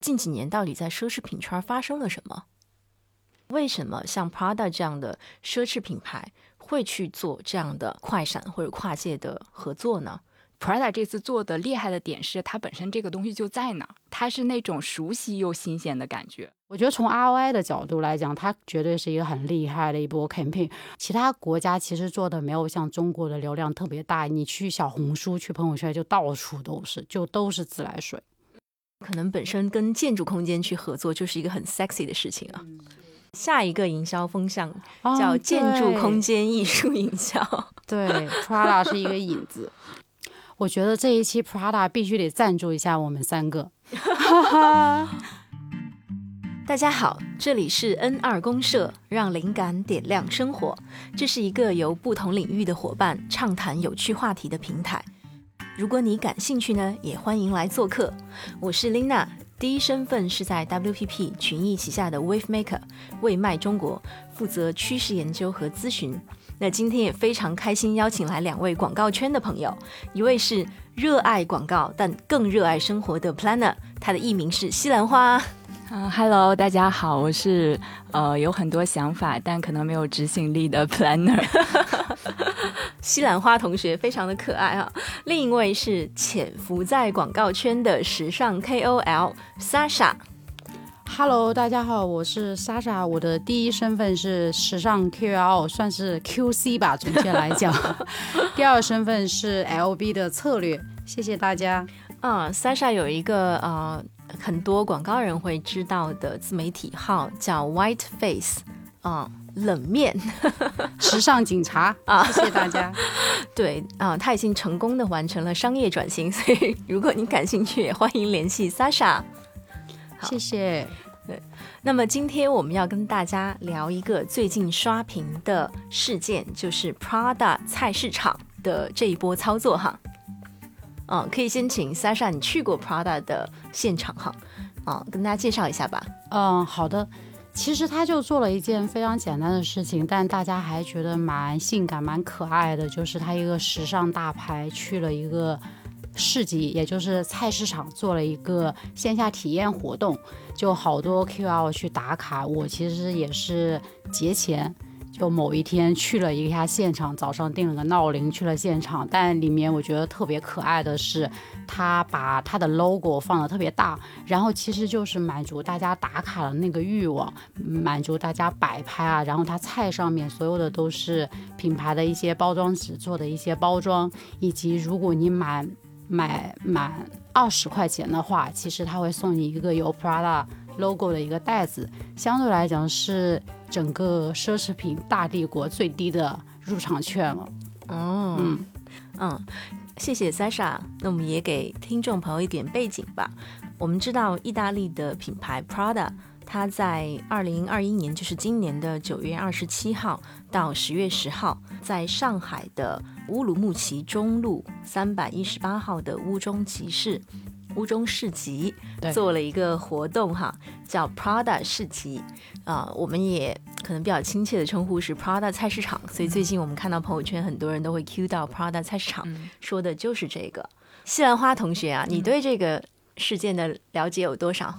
近几年到底在奢侈品圈发生了什么？为什么像 Prada 这样的奢侈品牌会去做这样的快闪或者跨界的合作呢？Prada 这次做的厉害的点是，它本身这个东西就在那儿，它是那种熟悉又新鲜的感觉。我觉得从 ROI 的角度来讲，它绝对是一个很厉害的一波 campaign。其他国家其实做的没有像中国的流量特别大，你去小红书、去朋友圈就到处都是，就都是自来水。可能本身跟建筑空间去合作就是一个很 sexy 的事情啊。下一个营销风向叫建筑空间艺术营销，对，Prada 是一个引子。我觉得这一期 Prada 必须得赞助一下我们三个。大家好，这里是 N 二公社，让灵感点亮生活。这是一个由不同领域的伙伴畅谈有趣话题的平台。如果你感兴趣呢，也欢迎来做客。我是 Lina，第一身份是在 WPP 群益旗下的 Wave Maker 为卖中国负责趋势研究和咨询。那今天也非常开心，邀请来两位广告圈的朋友，一位是热爱广告但更热爱生活的 Planner，他的艺名是西兰花。啊，Hello，大家好，我是呃有很多想法但可能没有执行力的 Planner。西兰花同学非常的可爱啊。另一位是潜伏在广告圈的时尚 KOL Sasha。Hello，大家好，我是莎莎。我的第一身份是时尚 QL，算是 QC 吧，准确来讲。第二身份是 LB 的策略。谢谢大家。嗯，莎莎有一个呃很多广告人会知道的自媒体号叫 White Face，嗯，冷面 时尚警察 啊。谢谢大家。对啊，他已经成功的完成了商业转型，所以如果你感兴趣，也欢迎联系 Sasha。谢谢。对，那么今天我们要跟大家聊一个最近刷屏的事件，就是 Prada 菜市场的这一波操作哈。嗯，可以先请 Sasha，你去过 Prada 的现场哈，啊，跟大家介绍一下吧。嗯，好的。其实他就做了一件非常简单的事情，但大家还觉得蛮性感、蛮可爱的，就是他一个时尚大牌去了一个。市集，也就是菜市场，做了一个线下体验活动，就好多 QL 去打卡。我其实也是节前就某一天去了一下现场，早上定了个闹铃去了现场。但里面我觉得特别可爱的是，他把他的 logo 放的特别大，然后其实就是满足大家打卡的那个欲望，满足大家摆拍啊。然后他菜上面所有的都是品牌的一些包装纸做的一些包装，以及如果你买。买满二十块钱的话，其实他会送你一个有 Prada logo 的一个袋子，相对来讲是整个奢侈品大帝国最低的入场券了。哦，嗯嗯，谢谢 Sasha。那我们也给听众朋友一点背景吧。我们知道意大利的品牌 Prada，它在二零二一年，就是今年的九月二十七号到十月十号，在上海的。乌鲁木齐中路三百一十八号的乌中集市，乌中市集做了一个活动哈，叫 Prada 市集。啊，我们也可能比较亲切的称呼是 Prada 菜市场，所以最近我们看到朋友圈很多人都会 cue 到 Prada 菜市场，说的就是这个。西兰花同学啊，你对这个事件的了解有多少？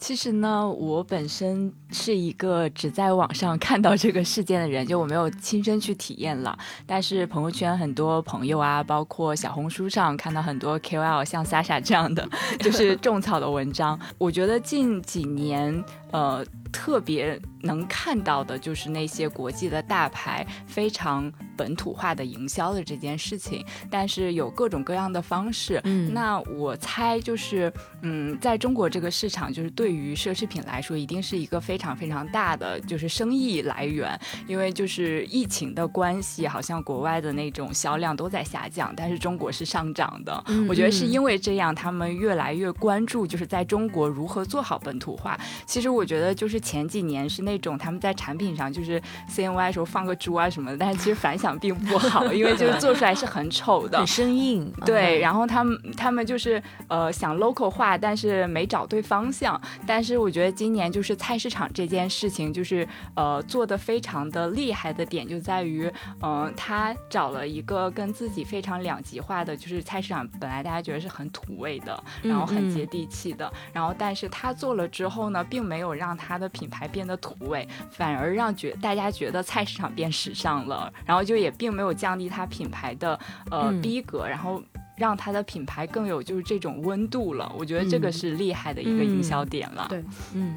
其实呢，我本身是一个只在网上看到这个事件的人，就我没有亲身去体验了。但是朋友圈很多朋友啊，包括小红书上看到很多 KOL 像 Sasha 这样的，就 是种草的文章。我觉得近几年，呃。特别能看到的就是那些国际的大牌非常本土化的营销的这件事情，但是有各种各样的方式。嗯，那我猜就是，嗯，在中国这个市场，就是对于奢侈品来说，一定是一个非常非常大的就是生意来源，因为就是疫情的关系，好像国外的那种销量都在下降，但是中国是上涨的。我觉得是因为这样，他们越来越关注就是在中国如何做好本土化。其实我觉得就是。就是前几年是那种他们在产品上就是 CNY 时候放个猪啊什么的，但是其实反响并不好，因为就是做出来是很丑的，很生硬。对，然后他们他们就是呃想 local 化，但是没找对方向。但是我觉得今年就是菜市场这件事情，就是呃做的非常的厉害的点就在于，嗯，他找了一个跟自己非常两极化的，就是菜市场本来大家觉得是很土味的，然后很接地气的，然后但是他做了之后呢，并没有让他的品牌变得土味，反而让觉大家觉得菜市场变时尚了，然后就也并没有降低它品牌的呃逼格，然后。让它的品牌更有就是这种温度了，我觉得这个是厉害的一个营销点了。对，嗯，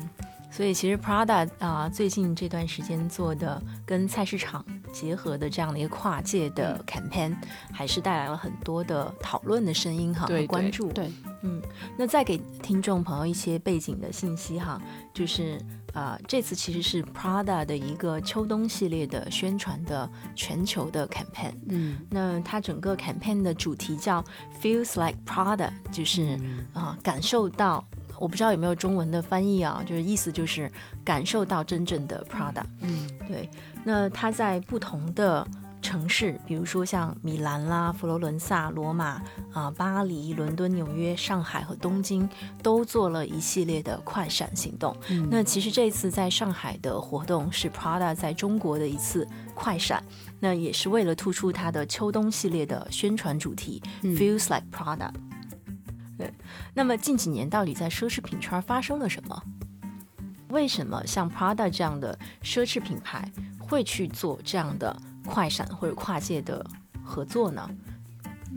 所以其实 Prada 啊，最近这段时间做的跟菜市场结合的这样的一个跨界的 campaign，还是带来了很多的讨论的声音哈和关注。对，嗯，那再给听众朋友一些背景的信息哈，就是。啊，这次其实是 Prada 的一个秋冬系列的宣传的全球的 campaign。嗯，那它整个 campaign 的主题叫 Feels like Prada，就是啊，感受到，我不知道有没有中文的翻译啊，就是意思就是感受到真正的 Prada。嗯，对。那它在不同的。城市，比如说像米兰啦、佛罗伦萨、罗马啊、巴黎、伦敦、纽约、上海和东京，都做了一系列的快闪行动。那其实这次在上海的活动是 Prada 在中国的一次快闪，那也是为了突出它的秋冬系列的宣传主题，Feels like Prada。对，那么近几年到底在奢侈品圈发生了什么？为什么像 Prada 这样的奢侈品牌会去做这样的？快闪或者跨界的合作呢？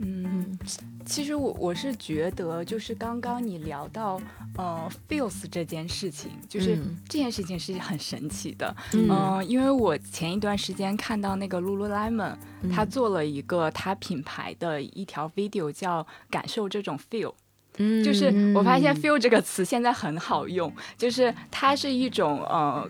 嗯，其实我我是觉得，就是刚刚你聊到呃，feels 这件事情，就是这件事情是很神奇的。嗯，因为我前一段时间看到那个 Lululemon，他做了一个他品牌的一条 video，叫感受这种 feel。嗯，就是我发现 feel 这个词现在很好用，就是它是一种呃。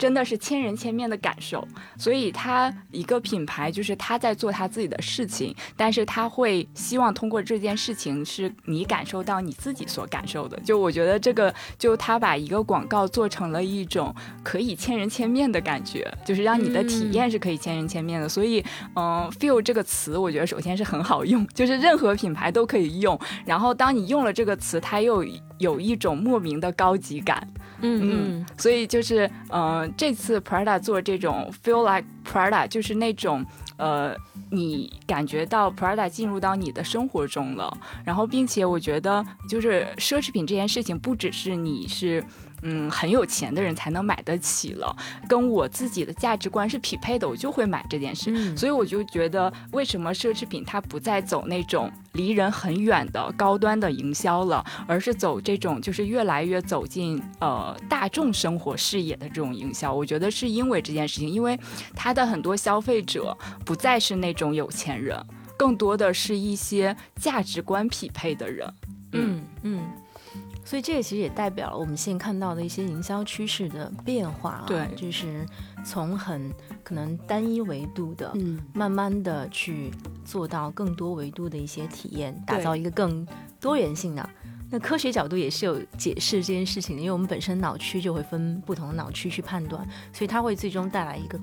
真的是千人千面的感受，所以他一个品牌就是他在做他自己的事情，但是他会希望通过这件事情是你感受到你自己所感受的。就我觉得这个，就他把一个广告做成了一种可以千人千面的感觉，就是让你的体验是可以千人千面的。所以，嗯，feel 这个词，我觉得首先是很好用，就是任何品牌都可以用。然后当你用了这个词，它又有一种莫名的高级感。嗯嗯，所以就是，嗯，这次 Prada 做这种 Feel like Prada，就是那种，呃，你感觉到 Prada 进入到你的生活中了，然后并且我觉得，就是奢侈品这件事情，不只是你是。嗯，很有钱的人才能买得起了，跟我自己的价值观是匹配的，我就会买这件事。所以我就觉得，为什么奢侈品它不再走那种离人很远的高端的营销了，而是走这种就是越来越走进呃大众生活视野的这种营销？我觉得是因为这件事情，因为它的很多消费者不再是那种有钱人，更多的是一些价值观匹配的人。嗯嗯。所以这个其实也代表了我们现在看到的一些营销趋势的变化啊，对，就是从很可能单一维度的，嗯，慢慢的去做到更多维度的一些体验，打造一个更多元性的。那科学角度也是有解释这件事情的，因为我们本身脑区就会分不同的脑区去判断，所以它会最终带来一个。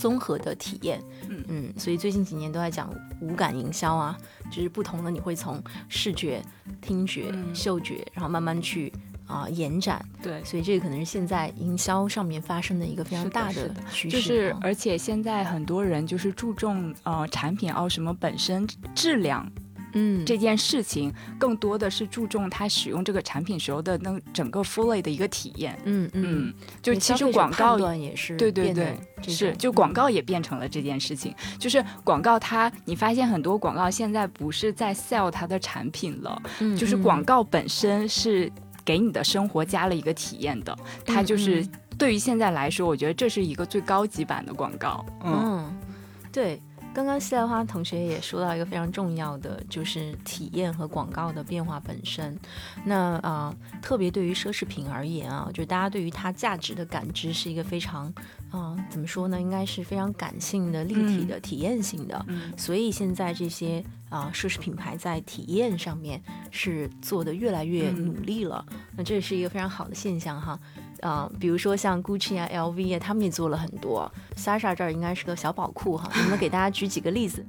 综合的体验，嗯嗯，所以最近几年都在讲五感营销啊，就是不同的，你会从视觉、听觉、嗅觉，然后慢慢去啊延展。对，所以这个可能是现在营销上面发生的一个非常大的趋势。就是，而且现在很多人就是注重呃产品哦什么本身质量。嗯，这件事情更多的是注重他使用这个产品时候的那整个 fully 的一个体验。嗯嗯，就其实广告也是，对对对，是就广告也变成了这件事情。就是广告它，你发现很多广告现在不是在 sell 它的产品了，就是广告本身是给你的生活加了一个体验的。它就是对于现在来说，我觉得这是一个最高级版的广告。嗯，对。刚刚西兰花同学也说到一个非常重要的，就是体验和广告的变化本身。那啊，特别对于奢侈品而言啊，就大家对于它价值的感知是一个非常啊，怎么说呢？应该是非常感性的、立体的、体验性的。所以现在这些啊，奢侈品牌在体验上面是做的越来越努力了。那这是一个非常好的现象哈。啊、比如说像 Gucci 啊、LV 啊，他们也做了很多。Sasha 这儿应该是个小宝库哈，能不能给大家举几个例子？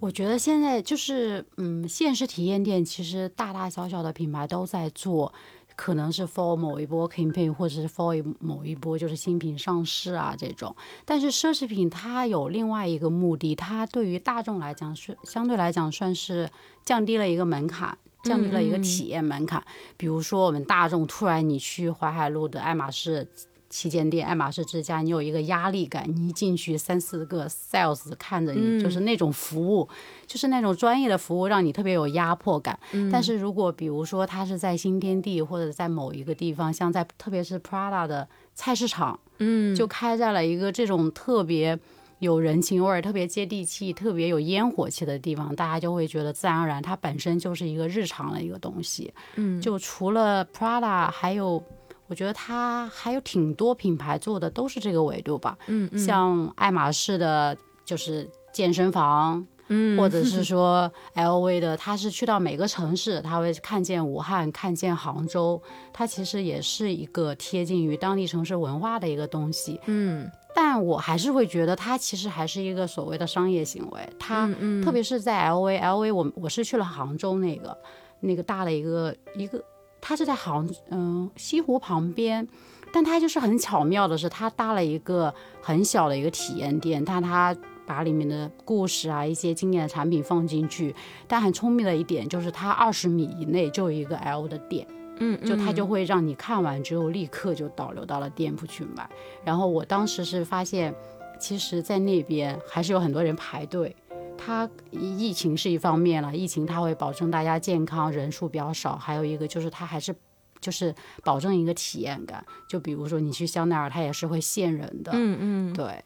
我觉得现在就是，嗯，现实体验店其实大大小小的品牌都在做，可能是 for 某一波 campaign，或者是 for 某一波就是新品上市啊这种。但是奢侈品它有另外一个目的，它对于大众来讲是相对来讲算是降低了一个门槛。降低了一个体验门槛，比如说我们大众突然你去淮海路的爱马仕旗舰店、爱马仕之家，你有一个压力感，你一进去三四个 sales 看着你，就是那种服务，就是那种专业的服务，让你特别有压迫感。但是如果比如说它是在新天地或者在某一个地方，像在特别是 Prada 的菜市场，嗯，就开在了一个这种特别。有人情味儿、特别接地气、特别有烟火气的地方，大家就会觉得自然而然，它本身就是一个日常的一个东西。嗯，就除了 Prada，还有我觉得它还有挺多品牌做的都是这个维度吧。嗯嗯像爱马仕的，就是健身房，嗯或者是说 LV 的，它是去到每个城市，他会看见武汉，看见杭州，它其实也是一个贴近于当地城市文化的一个东西。嗯但我还是会觉得它其实还是一个所谓的商业行为，它、嗯嗯特别是在 LV，LV 我我是去了杭州那个那个大的一个一个，它是在杭嗯、西湖旁边，但它就是很巧妙的是，它搭了一个很小的一个体验店，但它把里面的故事啊一些经典的产品放进去，但很聪明的一点就是它二十米以内就有一个 L 的店。嗯，就他就嗯会让你看完之后立刻就导流到了店铺去买。然后我当时是发现，其实，在那边还是有很多人排队。它疫情是一方面了，疫情它会保证大家健康，人数比较少。还有一个就是它还是就是保证一个体验感。就比如说你去香奈儿，它也是会限人的。嗯嗯，对，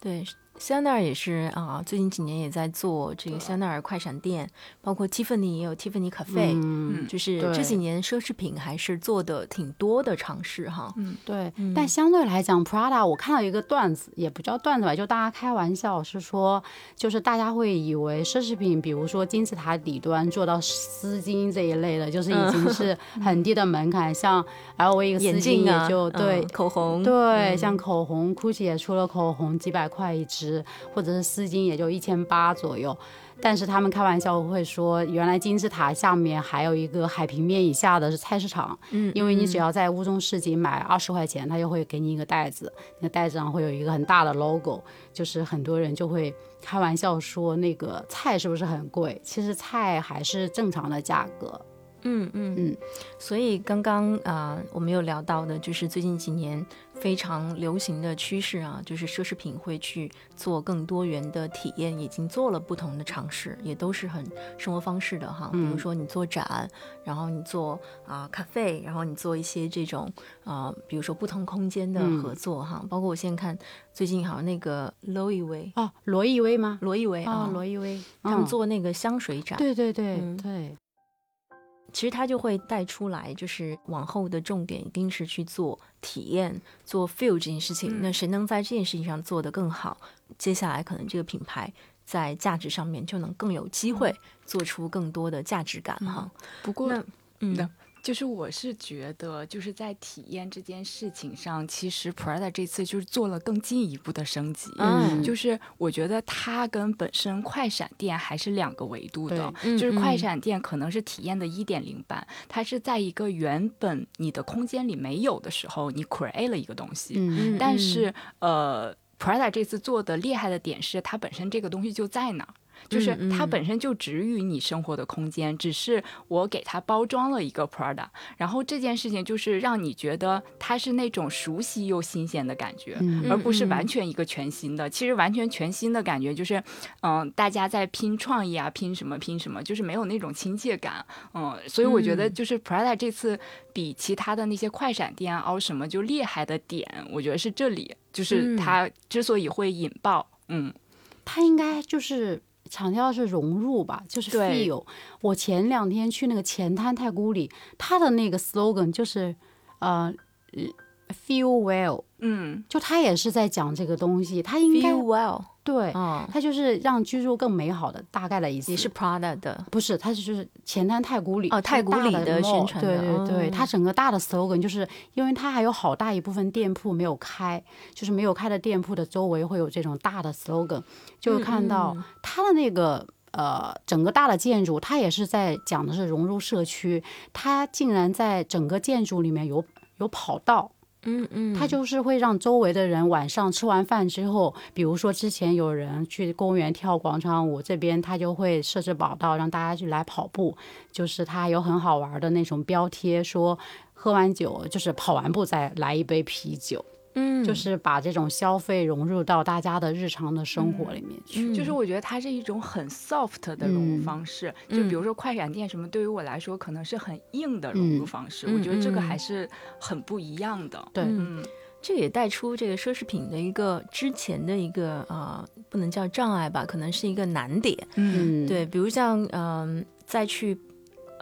对，香奈儿也是啊，最近几年也在做这个香奈儿快闪店，包括 Tiffany 也有 Tiffany Cafe，、嗯，就是这几年奢侈品还是做的挺多的尝试哈。嗯对，嗯但相对来讲，Prada 我看到一个段子，也不叫段子吧，就大家开玩笑是说，就是大家会以为奢侈品，比如说金字塔底端做到丝巾这一类的，就是已经是很低的门槛，像 LV 一个丝巾也就对。嗯口红，对，嗯像口红，GUCCI 也出了口红，几百块一支，或者是丝巾也就一千八左右。但是他们开玩笑会说，原来金字塔下面还有一个海平面以下的是菜市场，嗯，因为你嗯只要在乌中市集买二十块钱，他就会给你一个袋子，那个袋子上会有一个很大的 logo，就是很多人就会开玩笑说那个菜是不是很贵？其实菜还是正常的价格。嗯嗯嗯，所以刚刚啊、呃我们有聊到的，就是最近几年非常流行的趋势啊，就是奢侈品会去做更多元的体验，已经做了不同的尝试，也都是很生活方式的哈。比如说你做展，然后你做啊、咖啡，然后你做一些这种啊、比如说不同空间的合作哈。包括我现在看最近好像那个 V 哦，罗意威吗？罗意威啊，啊，罗意威，他们嗯。做那个香水展，对对对嗯。对，其实它就会带出来，就是往后的重点一定是去做体验、做 feel 这件事情。那谁能在这件事情上做得更好，接下来可能这个品牌在价值上面就能更有机会做出更多的价值感哈。不过嗯那就是我是觉得，就是在体验这件事情上，其实 Prada 这次就是做了更进一步的升级。嗯就是我觉得它跟本身快闪店还是两个维度的，就是快嗯闪店可能是体验的一点零版，它是在一个原本你的空间里没有的时候，你 create 了一个东西，嗯嗯但是呃，Prada 这次做的厉害的点是，它本身这个东西就在那儿。就是它本身就止于你生活的空间，只是我给它包装了一个 Prada，然后这件事情就是让你觉得它是那种熟悉又新鲜的感觉，嗯而不是嗯完全一个全新的。其实完全全新的感觉就是，嗯、大家在拼创意啊，拼什么拼什么，就是没有那种亲切感。嗯，所以我觉得嗯。就是 Prada 这次比其他的那些快闪店啊、凹什么就厉害的点，我觉得是这里，就是嗯。它之所以会引爆，嗯。它应该就是强调的是融入吧，就是 feel。我前两天去那个前滩太古里，它的那个 slogan 就是呃呃 feel well，嗯。就他也是在讲这个东西，他应该 feel well，对，嗯，它就是让居住更美好的大概的意思。也是 Prada 的，不是，它是就是前滩太古里哦太古里的宣传。的对对对，哦它整个大的 slogan 就是因为它还有好大一部分店铺没有开，就是没有开的店铺的周围会有这种大的 slogan，就会看到嗯它的那个。呃，整个大的建筑，它也是在讲的是融入社区，它竟然在整个建筑里面有有跑道，嗯嗯，它就是会让周围的人晚上吃完饭之后，比如说之前有人去公园跳广场舞，这边它就会设置跑道让大家去来跑步，就是它有很好玩的那种标贴，说喝完酒就是跑完步再来一杯啤酒，嗯。就是把这种消费融入到大家的日常的生活里面去。就是我觉得它是一种很 soft 的融入方式，就比如说快闪店什么，对于我来说可能是很硬的融入方式，嗯我觉得这个嗯还是很不一样的。对，嗯，这也带出这个奢侈品的一个之前的一个呃，不能叫障碍吧，可能是一个难点。嗯。嗯，对，比如像嗯、再去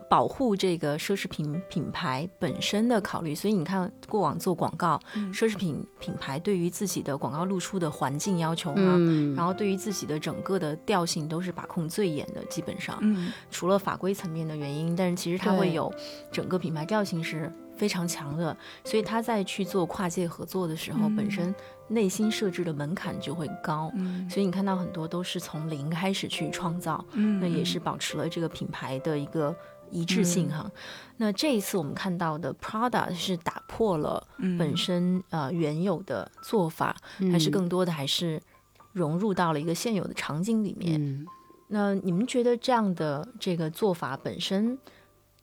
保护这个奢侈品品牌本身的考虑，所以你看过往做广告，嗯。奢侈品品牌对于自己的广告露出的环境要求啊，嗯，然后对于自己的整个的调性都是把控最严的，基本上。嗯。除了法规层面的原因，但是其实它会有整个品牌调性是非常强的，所以他在去做跨界合作的时候，嗯。本身内心设置的门槛就会高。嗯。所以你看到很多都是从零开始去创造，嗯。那也是保持了这个品牌的一个一致性哈。那这一次我们看到的 Prada 是打破了嗯本身、呃原有的做法，还是更多的还是融入到了一个现有的场景里面。嗯那你们觉得这样的这个做法本身，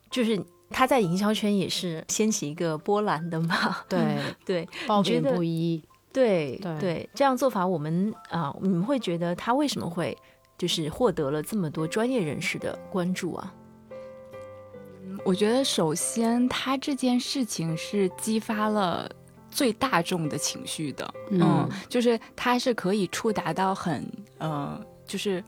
就是他在营销圈也是掀起一个波澜的嘛？对，对 褒贬不一。对对这样做法我们啊、你们会觉得他为什么会就是获得了这么多专业人士的关注啊？我觉得首先他这件事情是激发了。最大众的情绪的，嗯就是它是可以触达到很呃，就是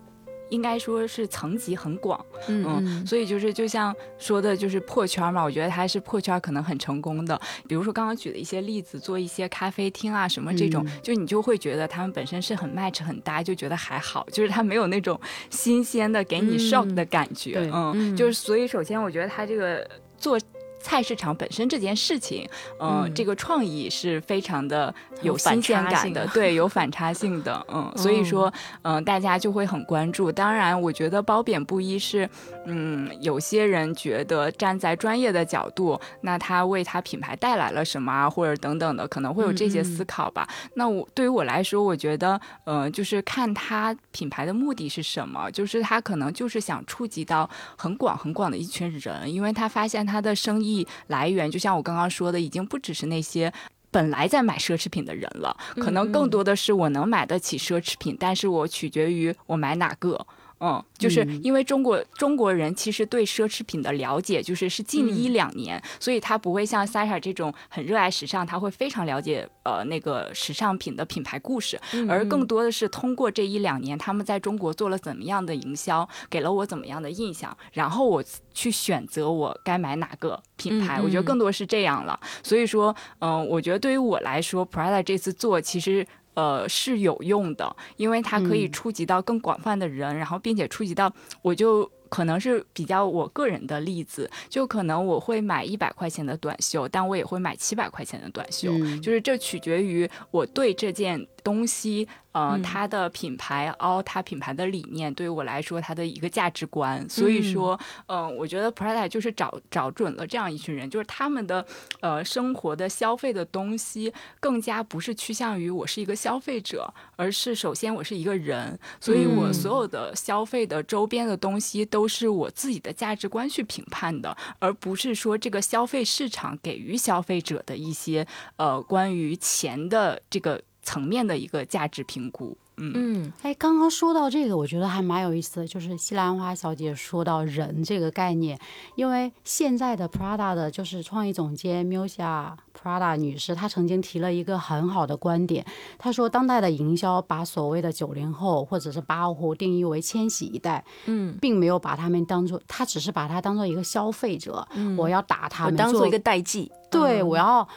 应该说是层级很广，嗯，所以就是就像说的，就是破圈嘛。我觉得它是破圈可能很成功的。比如说刚刚举的一些例子，做一些咖啡厅啊什么这种，嗯就你就会觉得他们本身是很 match 很搭，就觉得还好，就是它没有那种新鲜的给你嗯 shock 的感觉。对嗯，嗯就是所以首先我觉得它这个做。菜市场本身这件事情，呃、嗯这个创意是非常的有新鲜感的，对，有反差性的，嗯，所以说，嗯、大家就会很关注。当然，我觉得褒贬不一是，嗯，有些人觉得站在专业的角度，那他为他品牌带来了什么啊，或者等等的，可能会有这些思考吧。那我对于我来说，我觉得，呃，就是看他品牌的目的是什么，就是他可能就是想触及到很广很广的一群人，因为他发现他的生意来源，就像我刚刚说的，已经不只是那些。本来在买奢侈品的人了，可能更多的是我能买得起奢侈品，但是我取决于我买哪个。嗯，就是因为中国中国人其实对奢侈品的了解，就是是近一两年，所以他不会像 Sasha 这种很热爱时尚，他会非常了解呃那个时尚品的品牌故事，而更多的是通过这一两年他们在中国做了怎么样的营销，给了我怎么样的印象，然后我去选择我该买哪个品牌，我觉得更多是这样了。所以说，嗯、我觉得对于我来说，Prada 这次做其实。呃，是有用的，因为它可以嗯。触及到更广泛的人，然后并且触及到，我就可能是比较我个人的例子，就可能我会买一百块钱的短袖，但我也会买七百块钱的短袖，嗯。就是这取决于我对这件东西，呃，嗯。它的品牌哦，它品牌的理念，对于我来说，它的一个价值观。所以说，嗯、我觉得 Prada 就是找找准了这样一群人，就是他们的呃生活的消费的东西，更加不是趋向于我是一个消费者，而是首先我是一个人，所以我嗯。所有的消费的周边的东西都是我自己的价值观去评判的，而不是说这个消费市场给予消费者的一些呃关于钱的这个层面的一个价值评估。嗯。嗯。哎，刚刚说到这个，我觉得还蛮有意思的，就是西兰花小姐说到人这个概念，因为现在的 Prada 的就是创意总监 Musia Prada 女士，她曾经提了一个很好的观点，她说当代的营销把所谓的九零后或者是八五后定义为千禧一代，嗯，并没有把他们当做，她只是把它当做一个消费者，我要打他们，我当做一个代际，对，嗯。我要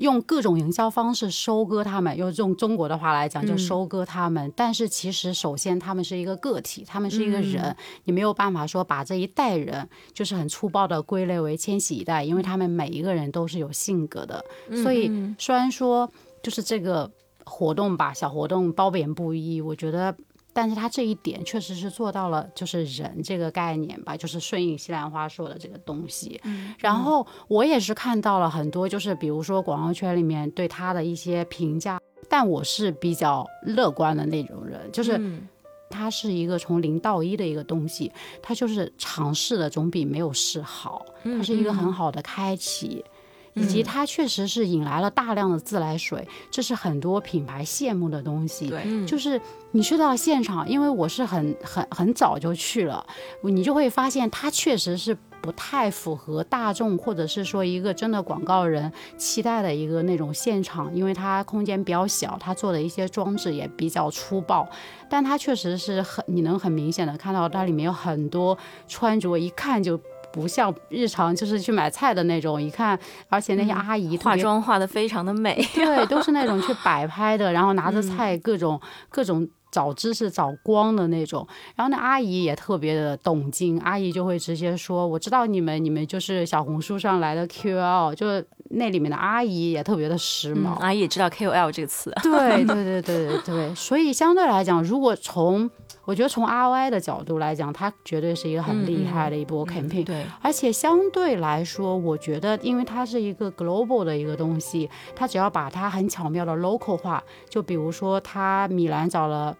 用各种营销方式收割他们，用用中国的话来讲，就收割他们。但是其实，首先他们是一个个体，他们是一个人，你没有办法说把这一代人就是很粗暴的归类为千禧一代，因为他们每一个人都是有性格的。所以虽然说就是这个活动吧，小活动褒贬不一，我觉得。但是他这一点确实是做到了，就是人这个概念吧，就是顺应西兰花说的这个东西。然后我也是看到了很多，就是比如说广告圈里面对他的一些评价，但我是比较乐观的那种人，就是它是一个从零到一的一个东西，它就是尝试的总比没有试好，它是一个很好的开启。以及它确实是引来了大量的自来水，这是很多品牌羡慕的东西。对，就是你去到现场，因为我是很很很早就去了，你就会发现它确实是不太符合大众或者是说一个真的广告人期待的一个那种现场，因为它空间比较小，它做的一些装置也比较粗暴，但它确实是很你能很明显的看到它里面有很多穿着，一看就。不像日常就是去买菜的那种，一看，而且那些阿姨化妆化的非常的美，对，都是那种去摆 拍的，然后拿着菜各种各种找知识找光的那种，然后那阿姨也特别的懂经，阿姨就会直接说，我知道你们你们就是小红书上来的 QL，就是那里面的阿姨也特别的时髦，阿姨也知道 KOL 这个词，对对对 对对对，所以相对来讲，如果从我觉得从 ROI 的角度来讲，它绝对是一个很厉害的一波 campaign。对，而且相对来说，我觉得因为它是一个 global 的一个东西，它只要把它很巧妙的 local 化，就比如说它米兰找了。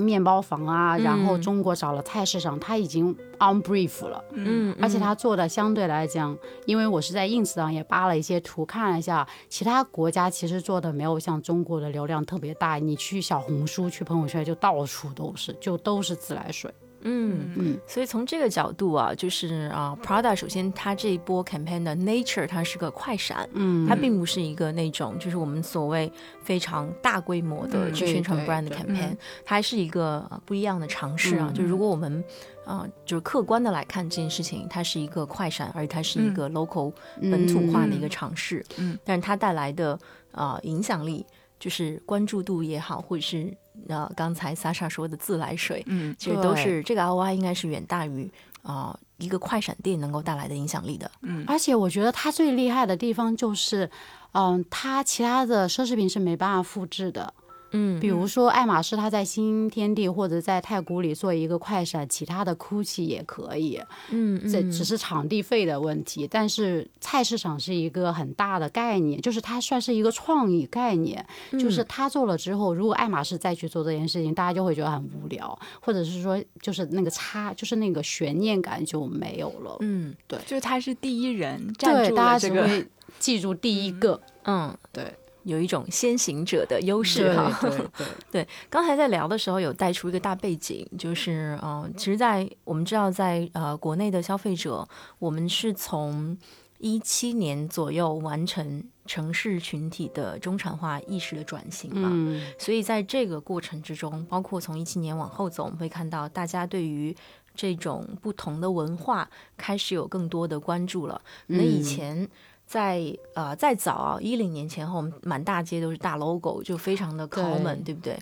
面包房啊，然后中国找了菜市场，他已经 on brief 了，嗯，而且他做的相对来讲，因为我是在 ins 上也扒了一些图，看了一下，其他国家其实做的没有像中国的流量特别大，你去小红书、去朋友圈就到处都是，就都是自来水。嗯嗯，所以从这个角度啊，就是啊，Prada 首先它这一波 campaign 的 nature 它是个快闪，嗯，它并不是一个那种就是我们所谓非常大规模的去宣传 brand 的 campaign，它还是一个不一样的尝试啊。就如果我们啊，就是客观的来看这件事情，它是一个快闪，而且它是一个 local 本土化的一个尝试，嗯，但是它带来的啊影响力，就是关注度也好，或者是。那刚才 Sasha 说的自来水，嗯，其实都是这个 ROI 应该是远大于啊一个快闪店能够带来的影响力的，嗯，而且我觉得它最厉害的地方就是，嗯，它其他的奢侈品是没办法复制的。嗯，比如说爱马仕，它在新天地或者在太古里做一个快闪，其他的 GUCCI 也可以。嗯，这只是场地费的问题。但是菜市场是一个很大的概念，就是它算是一个创意概念。就是它做了之后，如果爱马仕再去做这件事情，大家就会觉得很无聊，或者是说，就是那个差，就是那个悬念感就没有了。嗯，对，就是他是第一人，对，大家只会记住第一个。嗯，对。有一种先行者的优势哈，对对 对。刚才在聊的时候有带出一个大背景，就是嗯，其实，在我们知道，在呃国内的消费者，我们是从一七年左右完成城市群体的中产化意识的转型嘛，所以在这个过程之中，包括从一七年往后走，我们会看到大家对于这种不同的文化开始有更多的关注了。那以前。在呃，再早啊，一零年前后，满大街都是大 logo，就非常的 common，对不对？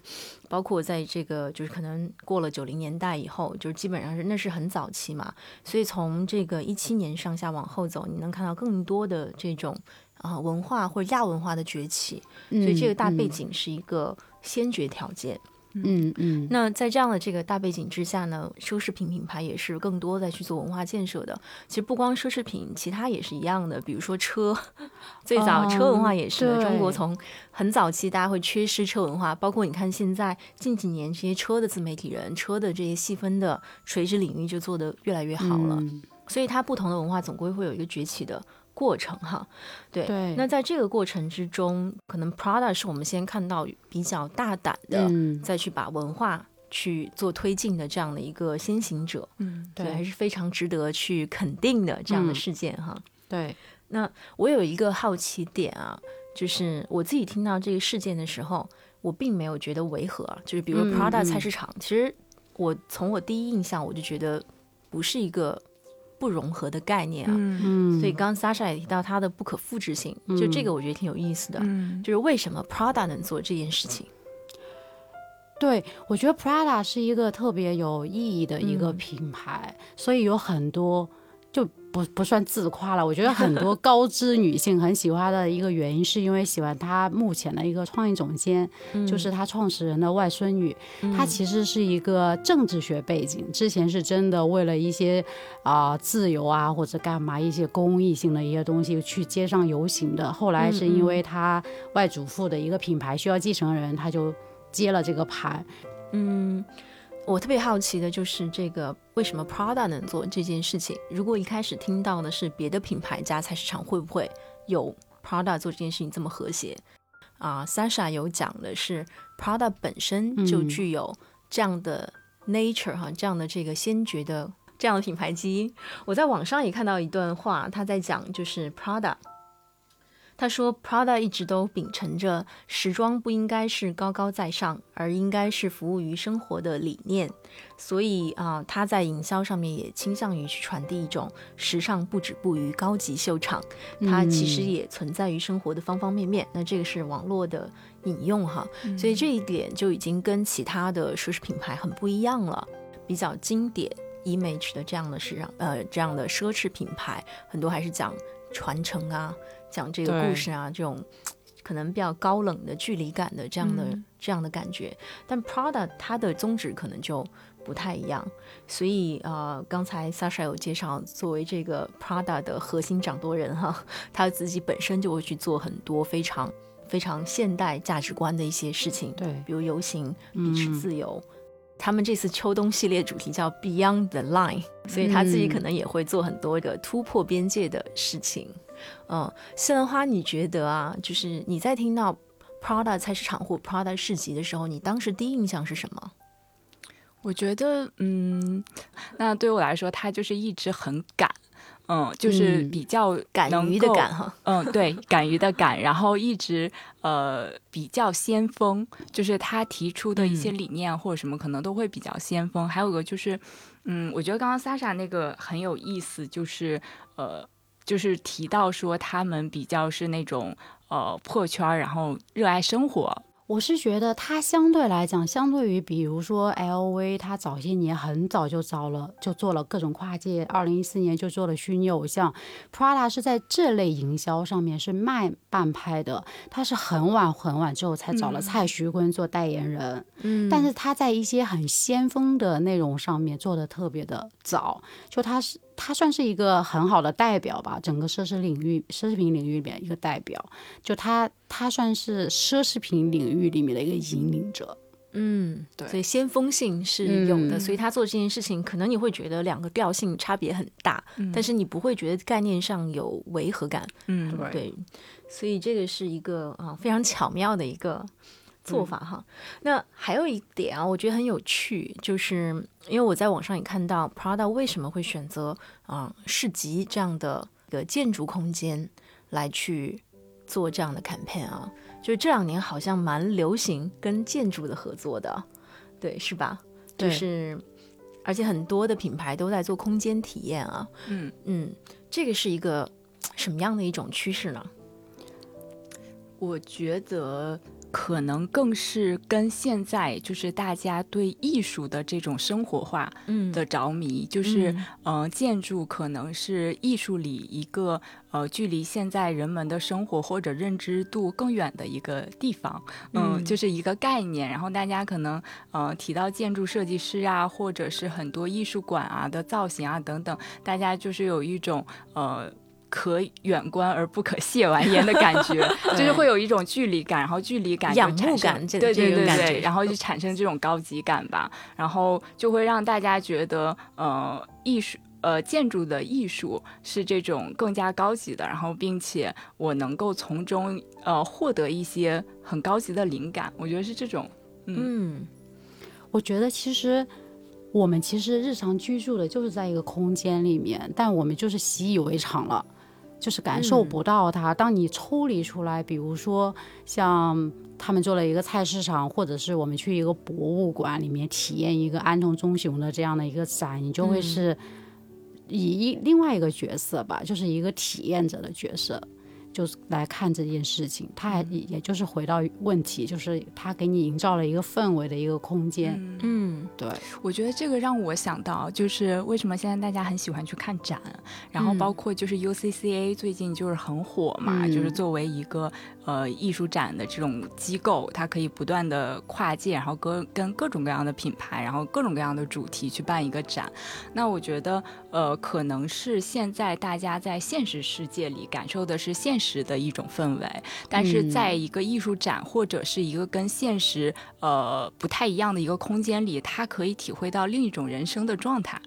包括在这个，就是可能过了九零年代以后，就是基本上是那是很早期嘛。所以从这个一七年上下往后走，你能看到更多的这种啊文化或者亚文化的崛起。所以这个大背景是一个先决条件。嗯嗯，那在这样的这个大背景之下呢，奢侈品品牌也是更多在去做文化建设的。其实不光奢侈品，其他也是一样的。比如说车，最早车文化也是的。中国从很早期大家会缺失车文化，包括你看现在近几年这些车的自媒体人、车的这些细分的垂直领域就做得越来越好了。所以它不同的文化总归会有一个崛起的。过程哈，对，那在这个过程之中，可能 Prada 是我们先看到比较大胆的，再去把文化去做推进的这样的一个先行者，嗯，对，还是非常值得去肯定的这样的事件哈。对，那我有一个好奇点啊，就是我自己听到这个事件的时候，我并没有觉得违和，就是比如 Prada 菜市场，其实我从我第一印象我就觉得不是一个。不融合的概念啊。所以刚刚 Sasha 也提到它的不可复制性，就这个我觉得挺有意思的。嗯就是为什么 Prada 能做这件事情？对，我觉得 Prada 是一个特别有意义的一个嗯品牌，所以有很多就不不算自夸了。我觉得很多 高知女性很喜欢的一个原因，是因为喜欢她目前的一个创意总监，就是她创始人的外孙女。她其实是一个政治学背景，之前是真的为了一些啊、自由啊或者干嘛一些公益性的一些东西去街上游行的。后来是因为她外祖父的一个品牌需要继承人，她就接了这个盘。嗯，我特别好奇的就是这个为什么 Prada 能做这件事情？如果一开始听到的是别的品牌加菜市场，会不会有 Prada 做这件事情这么和谐？啊，Sasha 有讲的是 Prada 本身就嗯具有这样的 nature 哈、这样的这个先觉的这样的品牌基因。我在网上也看到一段话，他在讲就是 Prada。他说，Prada 一直都秉承着时装不应该是高高在上，而应该是服务于生活的理念。所以啊、他在营销上面也倾向于去传递一种时尚不止步于高级秀场，它其实也存在于生活的方方面面。那这个是网络的引用哈，所以这一点就已经跟其他的奢侈品牌很不一样了，比较经典 image 的这样的时尚呃这样的奢侈品牌，很多还是讲传承啊，讲这个故事啊，这种可能比较高冷的距离感的这样的、嗯这样的感觉。但 Prada 它的宗旨可能就不太一样，所以呃，刚才 Sasha 有介绍，作为这个 Prada 的核心掌舵人哈，他自己本身就会去做很多非常非常现代价值观的一些事情，对，比如游行、彼此自由。他们这次秋冬系列主题叫 Beyond the Line，所以他自己可能也会做很多的突破边界的事情。嗯，西兰花，你觉得啊，就是你在听到 Prada 菜市场或 Prada 市集的时候，你当时第一印象是什么？我觉得，嗯，那对我来说，他就是一直很赶，嗯，就是嗯比较敢于的敢，哈，嗯，对，敢于的敢，然后一直呃比较先锋，就是他提出的一些理念或者什么，可能都会比较先锋。还有个就是，嗯，我觉得刚刚 Sasha 那个很有意思，就是呃，就是提到说他们比较是那种呃破圈儿，然后热爱生活，我是觉得它相对来讲，相对于比如说 LV，它早些年很早就找了，就做了各种跨界，二零一四年就做了虚拟偶像，Prada 是在这类营销上面是慢半拍的，它是很晚很晚之后才找了蔡徐坤做代言人，嗯。但是他在一些很先锋的内容上面做的特别的早，就他是他算是一个很好的代表吧，整个奢侈领域、奢侈品领域里面一个代表，就他他算是奢侈品领域里面的一个引领者。嗯，对所以先锋性是有的，嗯所以他做这件事情，可能你会觉得两个调性差别很大，但是你不会觉得概念上有违和感。嗯，对，所以这个是一个啊非常巧妙的一个做法哈。那还有一点啊，我觉得很有趣，就是因为我在网上也看到 Prada 为什么会选择啊、市集这样的一个建筑空间来去做这样的 campaign 啊，就是这两年好像蛮流行跟建筑的合作的，对，是吧？就对是。而且很多的品牌都在做空间体验啊，嗯嗯，这个是一个什么样的一种趋势呢？我觉得可能更是跟现在就是大家对艺术的这种生活化嗯的着迷，就是嗯嗯、呃建筑可能是艺术里一个呃距离现在人们的生活或者认知度更远的一个地方，嗯，嗯就是一个概念。然后大家可能呃提到建筑设计师啊，或者是很多艺术馆啊的造型啊等等，大家就是有一种呃。可远观而不可亵玩焉的感觉，就是会有一种距离感，然后距离感就仰慕感这对对对对，个然后就产生这种高级感吧，然后就会让大家觉得，呃，艺术。呃，建筑的艺术是这种更加高级的，然后并且我能够从中呃获得一些很高级的灵感，我觉得是这种，嗯。我觉得其实我们其实日常居住的就是在一个空间里面，但我们就是习以为常了，就是感受不到它。当你抽离出来，比如说像他们做了一个菜市场，或者是我们去一个博物馆里面体验一个安藤忠雄的这样的一个展，你就会是。以一另外一个角色吧，就是一个体验者的角色。就是来看这件事情，他还也就是回到问题，就是他给你营造了一个氛围的一个空间。嗯，对，我觉得这个让我想到，就是为什么现在大家很喜欢去看展，然后包括就是 UCCA 最近就是很火嘛，嗯。就是作为一个呃艺术展的这种机构，它可以不断的跨界，然后跟跟各种各样的品牌，然后各种各样的主题去办一个展。那我觉得呃，可能是现在大家在现实世界里感受的是现实的一种氛围，但是嗯在一个艺术展或者是一个跟现实呃不太一样的一个空间里，他可以体会到另一种人生的状态。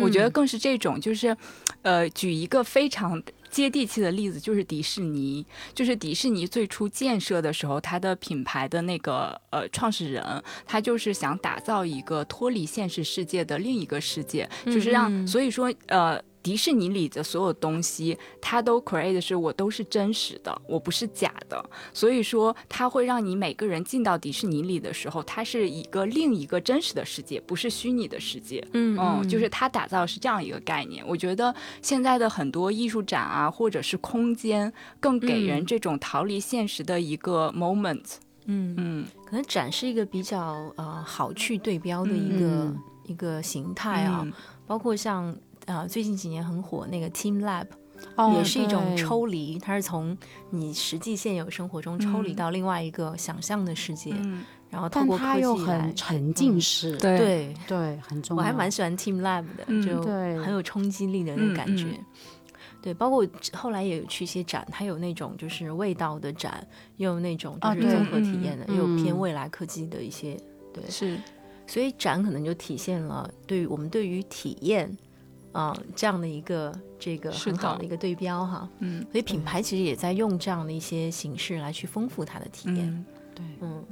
我觉得更是这种，就是，呃，举一个非常接地气的例子，就是迪士尼，就是迪士尼最初建设的时候，它的品牌的那个呃创始人，他就是想打造一个脱离现实世界的另一个世界，就是让，嗯所以说呃。迪士尼里的所有东西，它都 create 的是我都是真实的，我不是假的。所以说，它会让你每个人进到迪士尼里的时候，它是一个另一个真实的世界，不是虚拟的世界。嗯嗯，就是它打造的是这样一个概念。我觉得现在的很多艺术展啊，或者是空间，更给人嗯这种逃离现实的一个 moment。嗯嗯可能展是一个比较呃好去对标的一个、嗯一个形态啊，嗯包括像呃最近几年很火那个 Team Lab，、哦也是一种抽离，它是从你实际现有生活中抽离嗯到另外一个想象的世界，嗯，然后透但过科它又技来很沉浸式，对对。对，很重要。我还蛮喜欢 Team Lab 的，嗯就对很有冲击力的那种感觉。嗯对，包括后来也有去一些展，它有那种就是味道的展，又有那种就是综合体验的，嗯也有偏嗯未来科技的一些。对，是所以展可能就体现了对于我们对于体验，啊、这样的一个这个很好的一个对标哈。嗯所以品牌其实也在用这样的一些形式来去丰富它的体验。嗯对，嗯，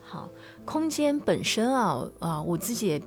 好，空间本身啊，啊、我自己也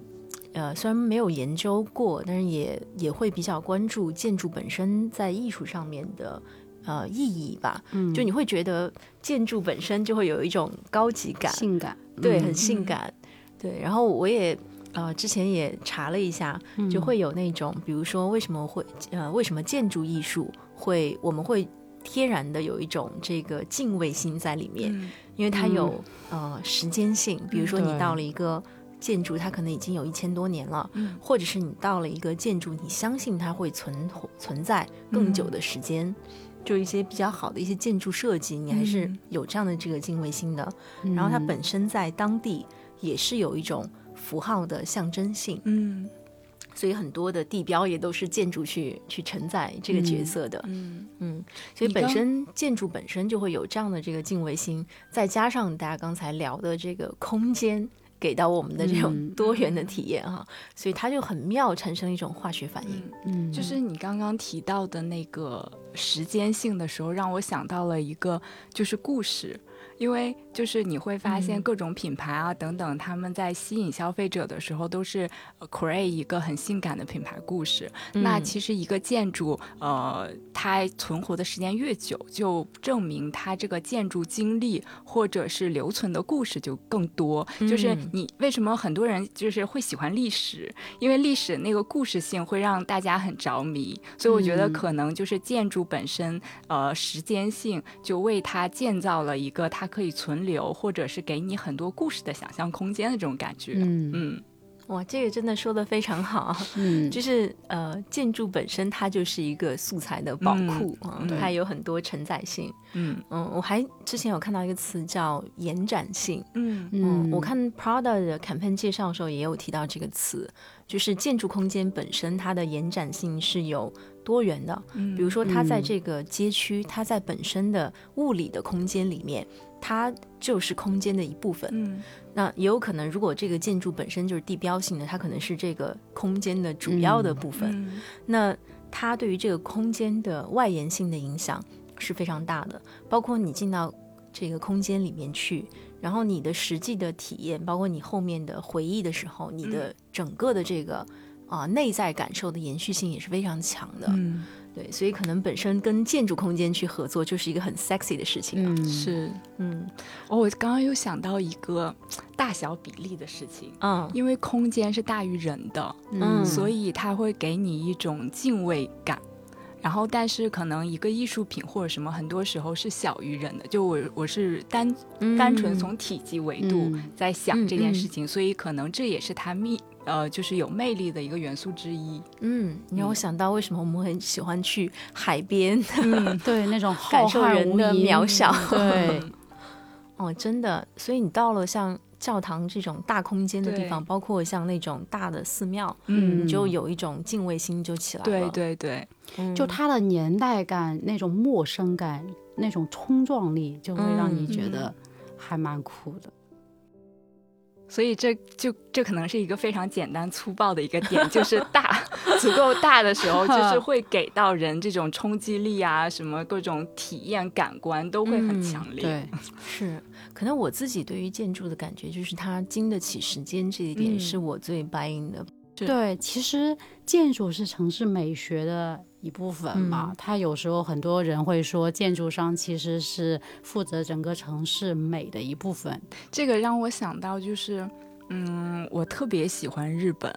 呃虽然没有研究过，但是也也会比较关注建筑本身在艺术上面的呃意义吧。嗯，就你会觉得建筑本身就会有一种高级感，性感，对，嗯很性感，对。然后我也呃之前也查了一下，嗯。就会有那种，比如说为什么会呃为什么建筑艺术会我们会天然的有一种这个敬畏心在里面，嗯因为它有、呃时间性，比如说你到了一个。建筑它可能已经有一千多年了，嗯。或者是你到了一个建筑，你相信它会存存在更久的时间，就一些比较好的一些建筑设计，你还是嗯。有这样的这个敬畏心的。然后它嗯本身在当地也是有一种符号的象征性，嗯所以很多的地标也都是建筑去去承载这个角色的。嗯嗯，所以本身建筑本身就会有这样的这个敬畏心，再加上大家刚才聊的这个空间。给到我们的这种嗯多元的体验哈，所以它就很妙，产生一种化学反应。嗯，就是你刚刚提到的那个时间性的时候，让我想到了一个就是故事。因为就是你会发现各种品牌啊等等，他们在吸引消费者的时候，都是呃 create 一个很性感的品牌故事。那嗯其实一个建筑，呃，它存活的时间越久，就证明它这个建筑经历或者是留存的故事就更多。就是嗯你为什么很多人就是会喜欢历史？因为历史那个故事性会让大家很着迷，所以我觉得嗯可能就是建筑本身，呃，时间性就为它建造了一个它可以存留，或者是给你很多故事的想象空间的这种感觉。嗯嗯哇，这个真的说的非常好。嗯，就是呃，建筑本身它就是一个素材的宝库啊、嗯它有很多承载性。嗯嗯，我还之前有看到一个词叫延展性。嗯嗯，嗯，我看 Prada 的 campaign 介绍的时候也有提到这个词，就是建筑空间本身它的延展性是有多元的。嗯，比如说，它在嗯这个街区，它在本身的物理的空间里面，它就是空间的一部分。嗯那也有可能，如果这个建筑本身就是地标性的，它可能是这个空间的主要的部分。嗯那它对于这个空间的外延性的影响是非常大的，包括你进到这个空间里面去，然后你的实际的体验，包括你后面的回忆的时候，你的整个的这个啊、内在感受的延续性也是非常强的。嗯对，所以可能本身跟建筑空间去合作，就是一个很 sexy 的事情啊。嗯，是。嗯哦，我刚刚又想到一个大小比例的事情，嗯因为空间是大于人的，嗯所以它会给你一种敬畏感。然后，但是可能一个艺术品或者什么，很多时候是小于人的。就我我是单嗯单纯从体积维度嗯在想嗯这件嗯事情，所以可能这也是它秘呃就是有魅力的一个元素之一。嗯，你让我想到为什么我们很喜欢去海边。嗯，对，那种感浩瀚受人的渺小对，哦，真的，所以你到了像教堂这种大空间的地方，包括像那种大的寺庙，嗯。你就有一种敬畏心就起来了。对对对，嗯。就它的年代感、那种陌生感、那种冲撞力，就会让你觉得还蛮酷的。所以这就这可能是一个非常简单粗暴的一个点，就是大 足够大的时候，就是 会给到人这种冲击力啊，什么各种体验感官都会很嗯强烈。对，是，可能我自己对于建筑的感觉就是它经得起时间这一点嗯是我最 buy in 的。是对，其实建筑是城市美学的一部分嘛。嗯它有时候很多人会说，建筑商其实是负责整个城市美的一部分。这个让我想到就是，嗯，我特别喜欢日本。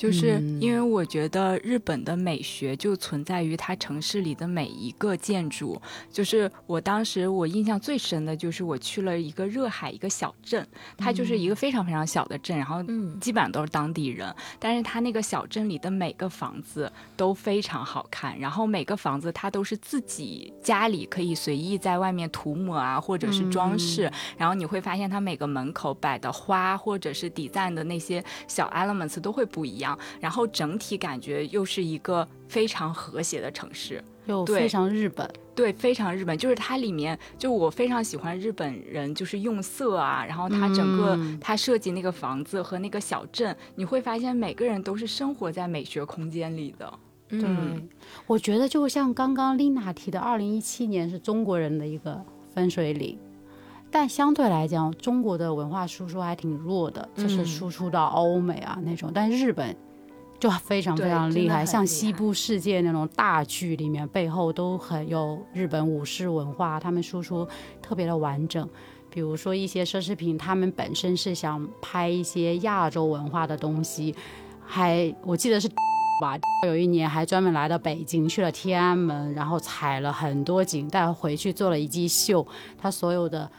就是嗯。因为我觉得日本的美学就存在于它城市里的每一个建筑。就是我当时我印象最深的就是我去了一个热海一个小镇，它就是一个非常非常小的镇，然后嗯。基本上都是当地人，但是它那个小镇里的每个房子都非常好看，然后每个房子它都是自己家里可以随意在外面涂抹啊，或者是装饰，然后你会发现它每个门口摆的花或者是底赞的那些小 elements 都会不一样，然后整体感觉又是一个非常和谐的城市。又非常日本，对，非常日本，就是它里面，就我非常喜欢日本人，就是用色啊，然后它整个嗯它设计那个房子和那个小镇，你会发现每个人都是生活在美学空间里的。对，嗯我觉得就像刚刚 Lina 提的，二零一七年是中国人的一个分水岭。但相对来讲，中国的文化输出还挺弱的，就是嗯输出到欧美啊那种。但日本就非常非常厉害，像西部世界那种大剧里面，背后都很有日本武士文化，他们输出特别的完整。比如说一些奢侈品，他们本身是想拍一些亚洲文化的东西，还我记得是吧，有一年还专门来到北京，去了天安门，然后采了很多景带回去做了一季秀。他所有的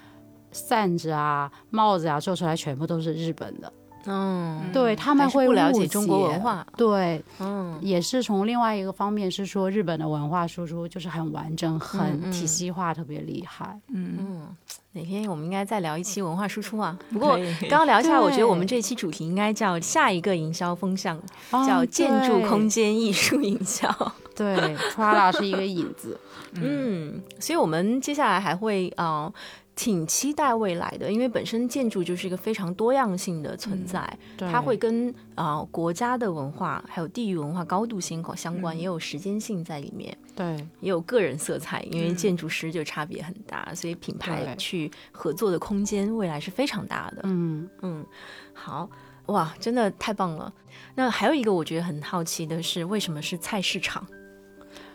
扇子啊、帽子啊做出来全部都是日本的，嗯，对他们会不了解中国文化。对，嗯也是从另外一个方面是说日本的文化输出就是很完整、嗯很体系化，特别厉害。嗯，嗯，哪天我们应该再聊一期文化输出啊？不过刚刚聊一下，我觉得我们对这期主题应该叫下一个营销风向，哦叫建筑空间艺术营销。对，Prada 是一个引子。嗯，所以我们接下来还会啊、呃挺期待未来的，因为本身建筑就是一个非常多样性的存在，对。它会跟啊、呃国家的文化还有地域文化高度相口相关，嗯。也有时间性在里面，对。也有个人色彩，因为嗯。建筑师就差别很大，所以品牌去合作的空间未来是非常大的。嗯。嗯，好，哇，真的太棒了。那还有一个我觉得很好奇的是，为什么是菜市场？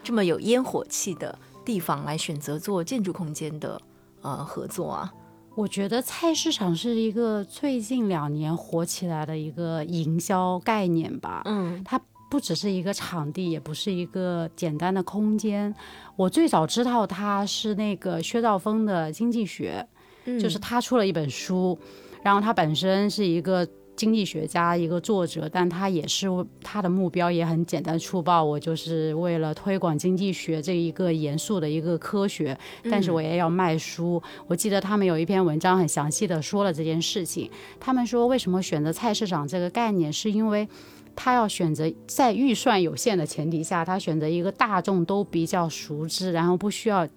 这么有烟火气的地方来选择做建筑空间的呃合作啊？我觉得菜市场是一个最近两年火起来的一个营销概念吧。嗯它不只是一个场地，也不是一个简单的空间。我最早知道它是那个薛兆丰的经济学，嗯就是他出了一本书，然后他本身是一个经济学家，一个作者，但他也是他的目标也很简单粗暴，我就是为了推广经济学这一个严肃的一个科学，但是我也要卖书。我记得他们有一篇文章很详细的说了这件事情，他们说为什么选择菜市场这个概念，是因为。他要选择在预算有限的前提下，他选择一个大众都比较熟知，然后不需要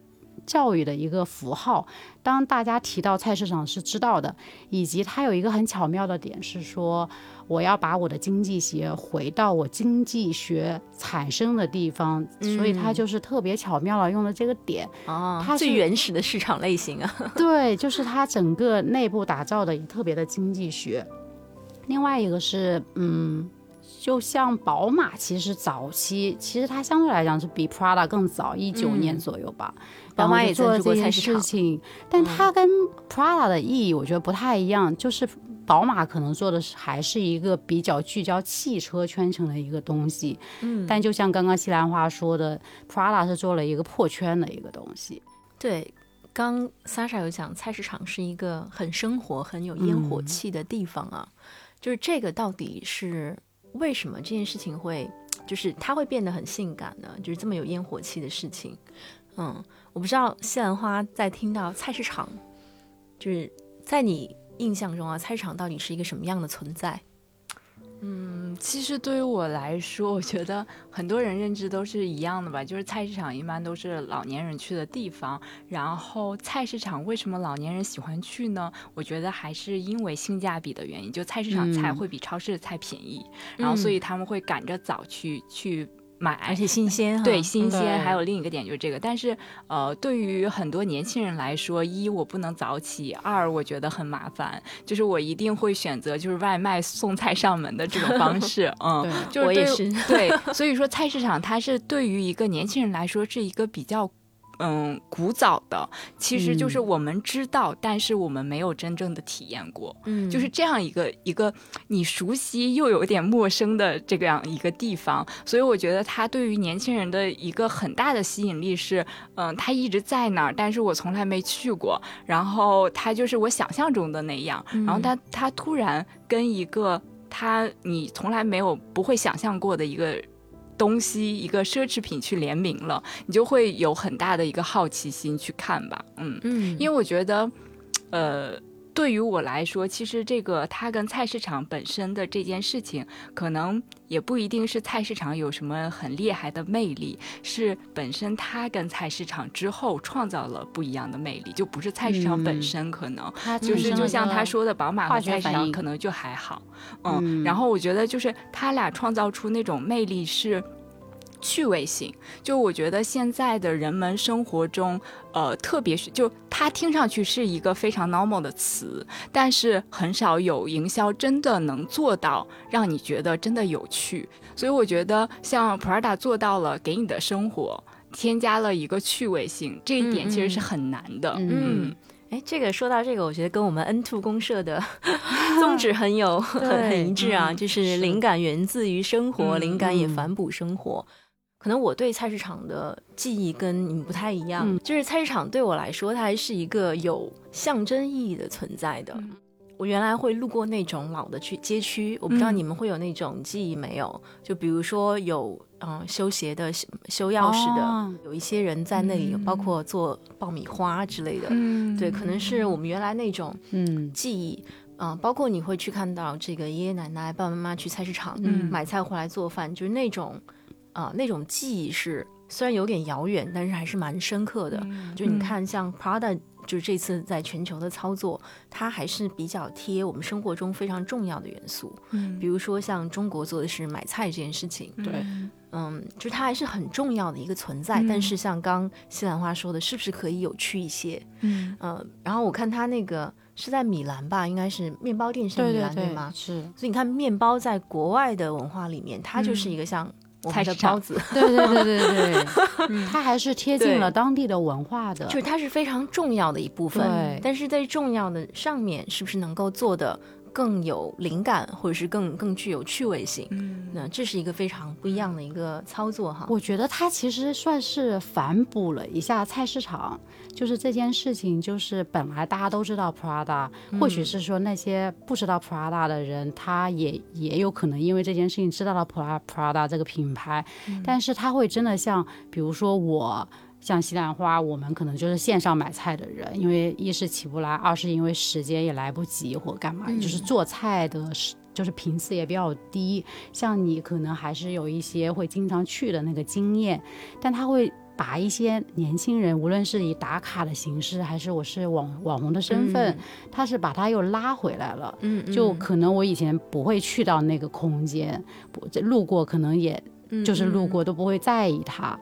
教育的一个符号。当大家提到菜市场是知道的，以及它有一个很巧妙的点是说，我要把我的经济学回到我经济学产生的地方，所以它就是特别巧妙了用了这个点。哦，它最原始的市场类型啊。对，就是它整个内部打造的也特别的经济学。另外一个是，嗯，就像宝马，其实早期其实它相对来讲是比 Prada 更早，一九年左右吧。宝马也做了这件做事情，但它跟 Prada 的意义我觉得不太一样，就是宝马可能做的是还是一个比较聚焦汽车圈层的一个东西。嗯，但就像刚刚西兰花说的，Prada 是做了一个破圈的一个东西。对，刚 Sasha 有讲，菜市场是一个很生活、很有烟火气的地方啊。就是这个到底是为什么这件事情会，就是它会变得很性感呢？就是这么有烟火气的事情，嗯，我不知道西兰花在听到菜市场，就是在你印象中啊，菜市场到底是一个什么样的存在？嗯，其实对于我来说，我觉得很多人认知都是一样的吧，就是菜市场一般都是老年人去的地方。然后菜市场为什么老年人喜欢去呢？我觉得还是因为性价比的原因，就菜市场菜会比超市的菜便宜，然后所以他们会赶着早去去。买，而且新鲜，对新鲜。还有另一个点就是这个，但是呃，对于很多年轻人来说，一我不能早起，二我觉得很麻烦，就是我一定会选择就是外卖送菜上门的这种方式，嗯，就是我也是，对，所以说菜市场它是对于一个年轻人来说是一个比较。嗯，古早的其实就是我们知道，但是我们没有真正的体验过。嗯，就是这样一个一个你熟悉又有点陌生的这个样一个地方，所以我觉得它对于年轻人的一个很大的吸引力是，嗯，它一直在那儿，但是我从来没去过。然后它就是我想象中的那样，然后它它突然跟一个他你从来没有不会想象过的一个。东西一个奢侈品去联名了，你就会有很大的一个好奇心去看吧，嗯。嗯，因为我觉得，呃，对于我来说，其实这个它跟菜市场本身的这件事情，可能也不一定是菜市场有什么很厉害的魅力，是本身它跟菜市场之后创造了不一样的魅力，就不是菜市场本身可能，就是就像他说的，宝马和菜市场可能就还好，嗯，然后我觉得就是他俩创造出那种魅力是。趣味性，就我觉得现在的人们生活中，呃，特别是就它听上去是一个非常 normal 的词，但是很少有营销真的能做到让你觉得真的有趣。所以我觉得像 Prada 做到了，给你的生活添加了一个趣味性，这一点其实是很难的。嗯，哎，这个说到这个，我觉得跟我们 N Two 公社的 宗旨很有很很一致啊，就是灵感源自于生活，灵感也反哺生活。可能我对菜市场的记忆跟你们不太一样，就是菜市场对我来说，它还是一个有象征意义的存在的。我原来会路过那种老的区街区，我不知道你们会有那种记忆没有？就比如说有嗯修鞋的、修钥匙的，有一些人在那里，包括做爆米花之类的。嗯，对，可能是我们原来那种嗯记忆。嗯，包括你会去看到这个爷爷奶奶、爸爸妈妈去菜市场买菜回来做饭，就是那种。啊，那种记忆是虽然有点遥远，但是还是蛮深刻的。就你看，像 Prada，就是这次在全球的操作，它还是比较贴我们生活中非常重要的元素。嗯，比如说像中国做的是买菜这件事情，对，嗯，就它还是很重要的一个存在。但是像刚西兰花说的，是不是可以有趣一些？嗯，呃，然后我看它那个是在米兰吧，应该是面包店是米兰对吗？是。所以你看，面包在国外的文化里面，它就是一个像。菜的包子，对对对对对，它还是贴近了当地的文化的，就是它是非常重要的一部分。但是在重要的上面，是不是能够做的？更有灵感，或者是更更具有趣味性，嗯，那这是一个非常不一样的一个操作哈。我觉得它其实算是反哺了一下菜市场，就是这件事情，就是本来大家都知道 Prada，或许是说那些不知道 Prada 的人，他也也有可能因为这件事情知道了 Prada Prada 这个品牌，但是他会真的像，比如说我。像西兰花，我们可能就是线上买菜的人，因为一是起不来，二是因为时间也来不及或干嘛，就是做菜的，就是频次也比较低。像你可能还是有一些会经常去的那个经验，但他会把一些年轻人，无论是以打卡的形式，还是我是网网红的身份，他是把他又拉回来了。嗯，就可能我以前不会去到那个空间，不路过可能也就是路过都不会在意他。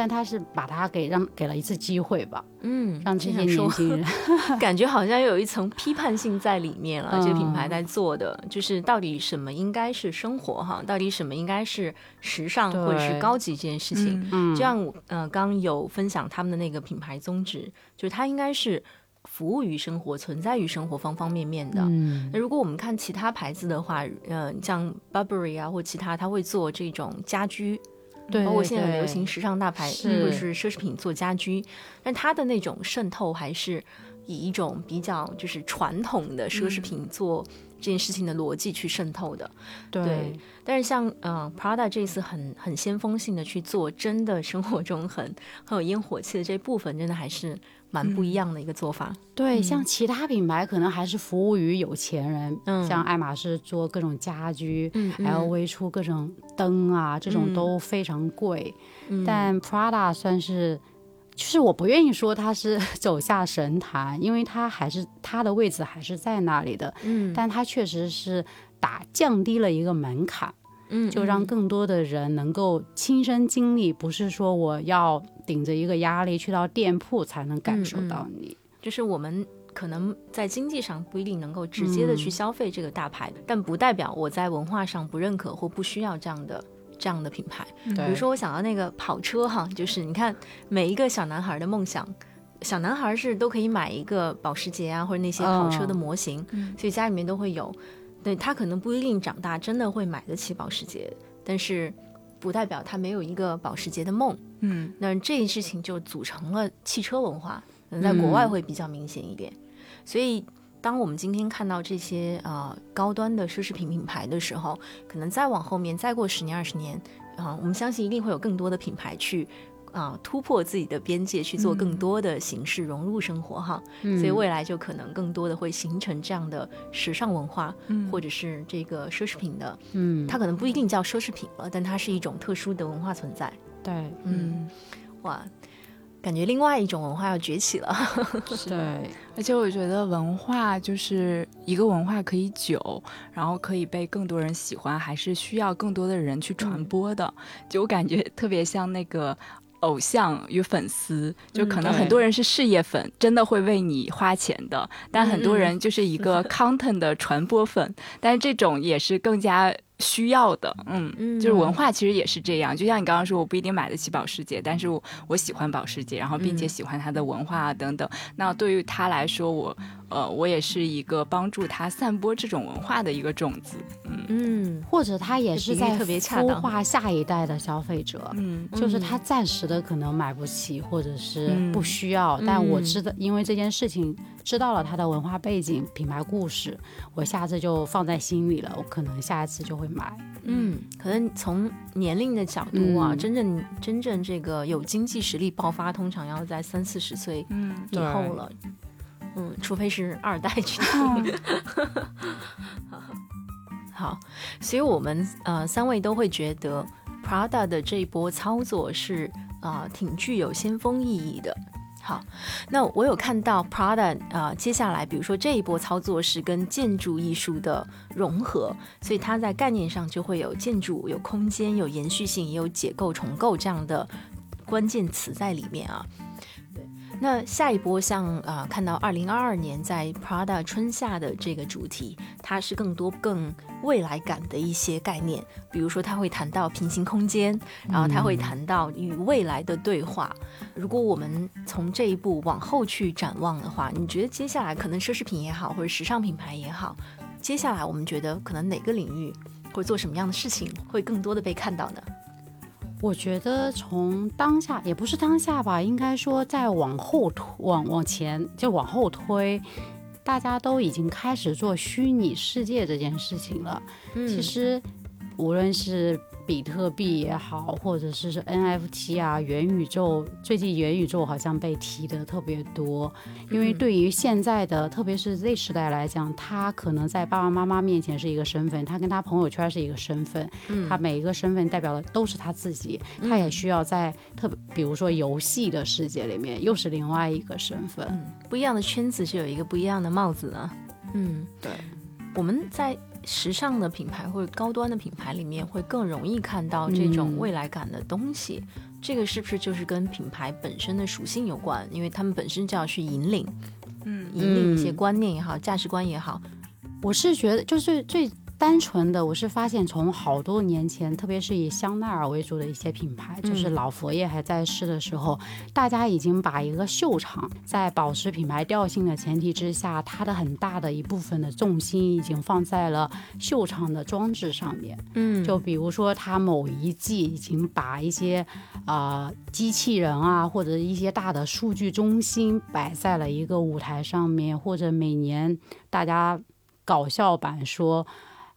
但他是把它给让给了一次机会吧，嗯，让这些年轻人 感觉好像有一层批判性在里面了。嗯这个品牌在做的就是到底什么应该是生活哈，到底什么应该是时尚或者是高级这件事情。嗯，就像我呃刚刚有分享他们的那个品牌宗旨，就是它应该是服务于生活、存在于生活方方面面的。嗯那如果我们看其他牌子的话，呃，像 Burberry 啊或其他，它会做这种家居，对，包括现在流行时尚大牌是或者是奢侈品做家居，但它的那种渗透还是以一种比较就是传统的奢侈品做这件事情的逻辑去渗透的。对对但是像呃 Prada 这次很很先锋性的去做，真的生活中很很有烟火气的这部分，真的还是蛮不一样的一个做法。对，像其他品牌可能还是服务于有钱人，嗯。像爱马仕做各种家居。嗯 LV 出各种灯啊，这种嗯。都非常贵，嗯。但 Prada 算是，就是我不愿意说它是 走下神坛，因为它还是它的位置还是在那里的，嗯。但它确实是打降低了一个门槛，嗯就让更多的人能够亲身经历，不是说我要顶着一个压力去到店铺才能感受到你。就是我们可能在经济上不一定能够直接的去消费这个大牌，但不代表我在文化上不认可或不需要这样的这样的品牌。对，比如说，我想到那个跑车哈，就是你看每一个小男孩的梦想。小男孩是都可以买一个保时捷啊，或者那些跑车的模型，所以家里面都会有。对他可能不一定长大真的会买得起保时捷，但是不代表他没有一个保时捷的梦。嗯那这件事情就组成了汽车文化，可能在国外会比较明显一点。所以，当我们今天看到这些呃高端的奢侈品品牌的时候，可能再往后面，再过十年二十年，啊、我们相信一定会有更多的品牌去。啊、突破自己的边界，去做更多的形式融入生活哈，所以未来就可能更多的会形成这样的时尚文化，或者是这个奢侈品的，嗯，它可能不一定叫奢侈品了，但它是一种特殊的文化存在。对嗯，哇，感觉另外一种文化要崛起了。对，而且我觉得文化就是一个文化可以久，然后可以被更多人喜欢，还是需要更多的人去传播的。就我感觉特别像那个。偶像与粉丝，就可能很多人是事业粉，真的会为你花钱的，但很多人就是一个 content 的传播粉，但是这种也是更加需要的，嗯，嗯就是文化其实也是这样，就像你刚刚说，我不一定买得起保时捷，但是我我喜欢保时捷，然后并且嗯。喜欢它的文化啊等等。那对于他来说，我呃我也是一个帮助他散播这种文化的一个种子。嗯或者他也是在孵化下一代的消费者。嗯就是他暂时的可能买不起，或者是嗯不需要，但我嗯知道，因为这件事情知道了他的文化背景、品牌故事，我下次就放在心里了，我可能下一次就会买。嗯，可能从年龄的角度啊，嗯真正真正这个有经济实力爆发，通常要在三四十岁嗯以后了。嗯，除非是二代去听。好，所以我们呃三位都会觉得 Prada 的这一波操作是啊、呃挺具有先锋意义的。好，那我有看到 Prada 啊、接下来比如说这一波操作是跟建筑艺术的融合，所以它在概念上就会有建筑、有空间、有延续性，也有解构重构这样的关键词在里面啊。对，那下一波像啊、呃看到二零二二年在 Prada 春夏的这个主题，它是更多更未来感的一些概念，比如说它会谈到平行空间，然后它会谈到与未来的对话。如果我们从这一步往后去展望的话，你觉得接下来可能奢侈品也好，或者时尚品牌也好，接下来我们觉得可能哪个领域或者做什么样的事情会更多的被看到呢？我觉得从当下也不是当下吧，应该说再往后推，往往前就往后推，大家都已经开始做虚拟世界这件事情了。嗯其实无论是比特币也好，或者是是 NFT 啊、元宇宙，最近元宇宙好像被提的特别多，因为嗯。对于现在的，特别是 Z 时代来讲，他可能在爸爸妈妈面前是一个身份，他跟他朋友圈是一个身份，嗯。他每一个身份代表的都是他自己，他也需要在特别，比如说游戏的世界里面，又是另外一个身份。嗯，不一样的圈子是有一个不一样的帽子的。嗯，对，我们在时尚的品牌或者高端的品牌里面，会更容易看到这种嗯未来感的东西。这个是不是就是跟品牌本身的属性有关？因为他们本身就要去引领，嗯引领一些观念也好，价值观也好。我是觉得就是最。单纯的，我是发现从好多年前，特别是以香奈儿为主的一些品牌，就是老佛爷还在世的时候，大家已经把一个秀场在保持品牌调性的前提之下，它的很大的一部分的重心已经放在了秀场的装置上面。嗯，就比如说，它某一季已经把一些啊机器人啊，或者一些大的数据中心摆在了一个舞台上面，或者每年大家搞笑版说。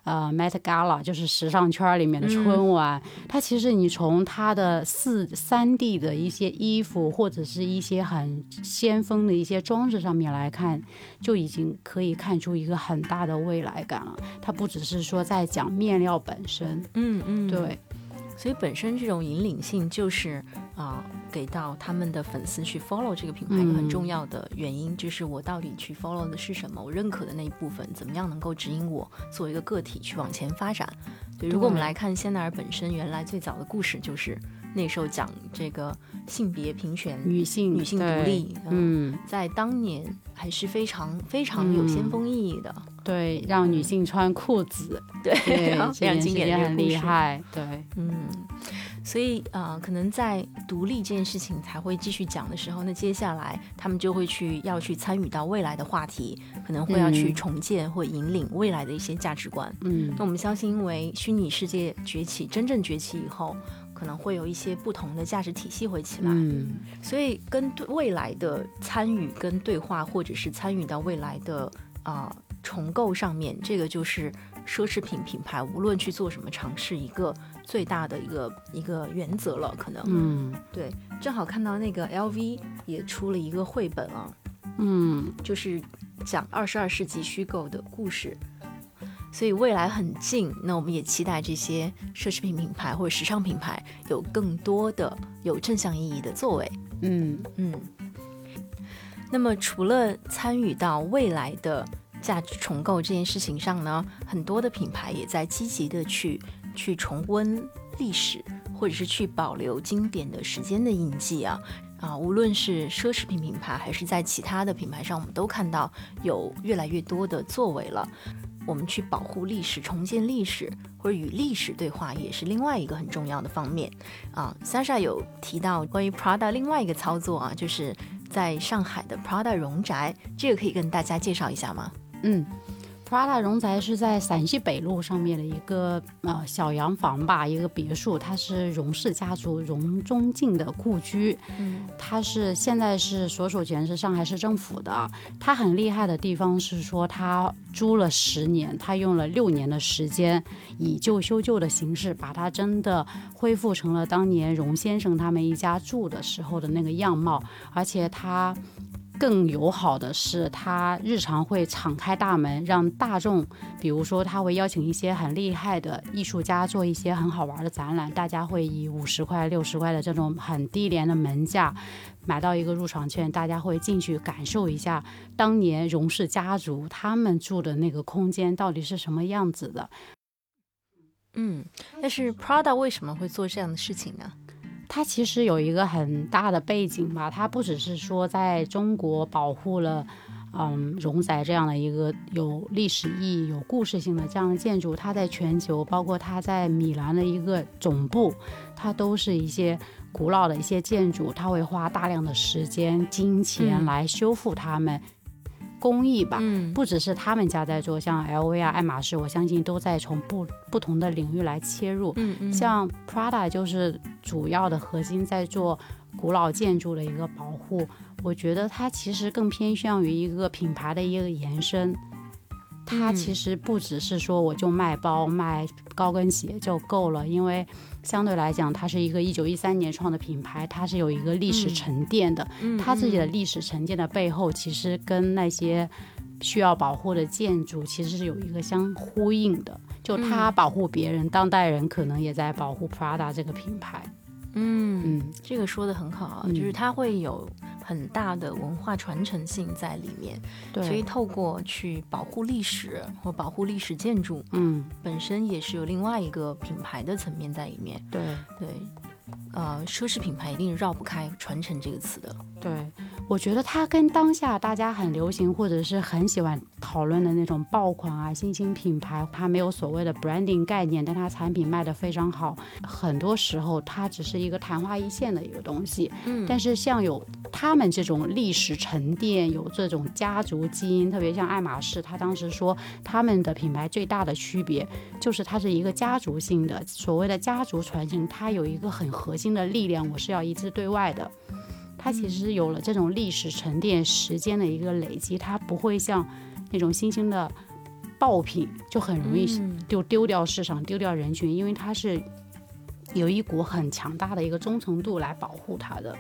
呃，Met Gala 就是时尚圈里面的春晚，它其实你从它的四三 D 的一些衣服或者是一些很先锋的一些装置上面来看，就已经可以看出一个很大的未来感了。它不只是说在讲面料本身，嗯嗯，对。所以本身这种引领性就是啊，给到他们的粉丝去 follow 这个品牌很重要的原因，就是我到底去 follow 的是什么，我认可的那一部分，怎么样能够指引我作为一个个体去往前发展。对，如果我们来看香奈儿本身，原来最早的故事就是那时候讲这个性别平权、女性女性独立，嗯，在当年还是非常非常有先锋意义的。对，让女性穿裤子，对，非常经典，很厉害。对，嗯，所以呃，可能在独立这件事情才会继续讲的时候，那接下来他们就会去要去参与到未来的话题，可能会要去重建或引领未来的一些价值观。嗯，那我们相信，因为虚拟世界崛起，真正崛起以后，可能会有一些不同的价值体系会起来。嗯，所以跟未来的参与跟对话，或者是参与到未来的啊。重构上面，这个就是奢侈品品牌无论去做什么尝试，一个最大的一个一个原则了。可能，嗯，对，正好看到那个 LV 也出了一个绘本啊，嗯，就是讲二十二世纪虚构的故事，所以未来很近。那我们也期待这些奢侈品品牌或者时尚品牌有更多的有正向意义的作为。嗯嗯。那么除了参与到未来的。价值重构这件事情上呢，很多的品牌也在积极的去去重温历史，或者是去保留经典的时间的印记啊啊！无论是奢侈品品牌，还是在其他的品牌上，我们都看到有越来越多的作为了。我们去保护历史、重建历史，或者与历史对话，也是另外一个很重要的方面啊。Sasha 有提到关于 Prada 另外一个操作啊，就是在上海的 Prada 荣宅，这个可以跟大家介绍一下吗？嗯，Prada 荣宅是在陕西北路上面的一个呃小洋房吧，一个别墅，它是荣氏家族荣中敬的故居。嗯，它是现在是所属权是上海市政府的。它很厉害的地方是说，它租了十年，它用了六年的时间，以旧修旧的形式，把它真的恢复成了当年荣先生他们一家住的时候的那个样貌，而且它。更友好的是，他日常会敞开大门，让大众，比如说他会邀请一些很厉害的艺术家做一些很好玩的展览，大家会以五十块、六十块的这种很低廉的门价买到一个入场券，大家会进去感受一下当年荣氏家族他们住的那个空间到底是什么样子的。嗯，但是 Prada 为什么会做这样的事情呢？它其实有一个很大的背景吧，它不只是说在中国保护了，嗯，荣宅这样的一个有历史意义、有故事性的这样的建筑，它在全球，包括它在米兰的一个总部，它都是一些古老的一些建筑，它会花大量的时间、金钱来修复它们。工艺吧，不只是他们家在做，像 LV 啊、爱马仕，我相信都在从不不同的领域来切入。嗯嗯，像 Prada 就是主要的核心在做古老建筑的一个保护，我觉得它其实更偏向于一个品牌的一个延伸。它其实不只是说我就卖包卖高跟鞋就够了，因为相对来讲，它是一个一九一三年创的品牌，它是有一个历史沉淀的。它自己的历史沉淀的背后，其实跟那些需要保护的建筑其实是有一个相呼应的。就它保护别人，当代人可能也在保护 Prada 这个品牌。嗯嗯，这个说的很好啊，就是它会有。很大的文化传承性在里面，对，所以透过去保护历史或保护历史建筑，嗯，本身也是有另外一个品牌的层面在里面。对对，呃，奢侈品牌一定绕不开传承这个词的。对，我觉得它跟当下大家很流行或者是很喜欢讨论的那种爆款啊、新兴品牌，它没有所谓的 branding 概念，但它产品卖得非常好。很多时候它只是一个昙花一现的一个东西。嗯，但是像有他们这种历史沉淀、有这种家族基因，特别像爱马仕，他当时说他们的品牌最大的区别就是它是一个家族性的，所谓的家族传承，它有一个很核心的力量，我是要一致对外的。它其实有了这种历史沉淀时间的一个累积，它不会像那种新兴的爆品就很容易丢丢掉市场、丢掉人群，因为它是有一股很强大的一个忠诚度来保护它的。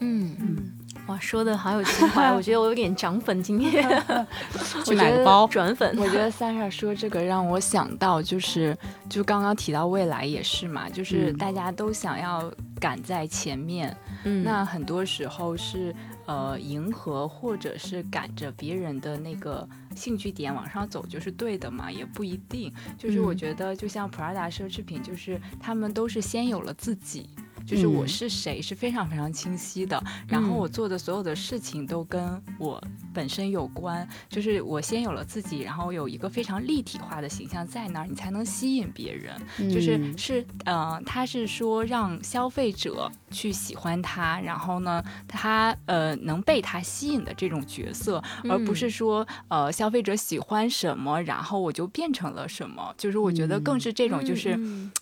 嗯嗯，哇，说的好有情怀，我觉得我有点涨粉今天，去买个包转粉。我觉得 Sara 说这个让我想到，就是就刚刚提到未来也是嘛，就是大家都想要赶在前面。嗯那很多时候是呃迎合或者是赶着别人的那个兴趣点往上走就是对的嘛，也不一定。就是我觉得就像 Prada 奢侈品，就是他们都是先有了自己。就是我是谁是非常非常清晰的，然后我做的所有的事情都跟我本身有关。就是我先有了自己，然后有一个非常立体化的形象在那儿，你才能吸引别人。就是是呃，他是说让消费者去喜欢他，然后呢，他呃能被他吸引的这种角色，而不是说呃消费者喜欢什么，然后我就变成了什么。就是我觉得更是这种，就是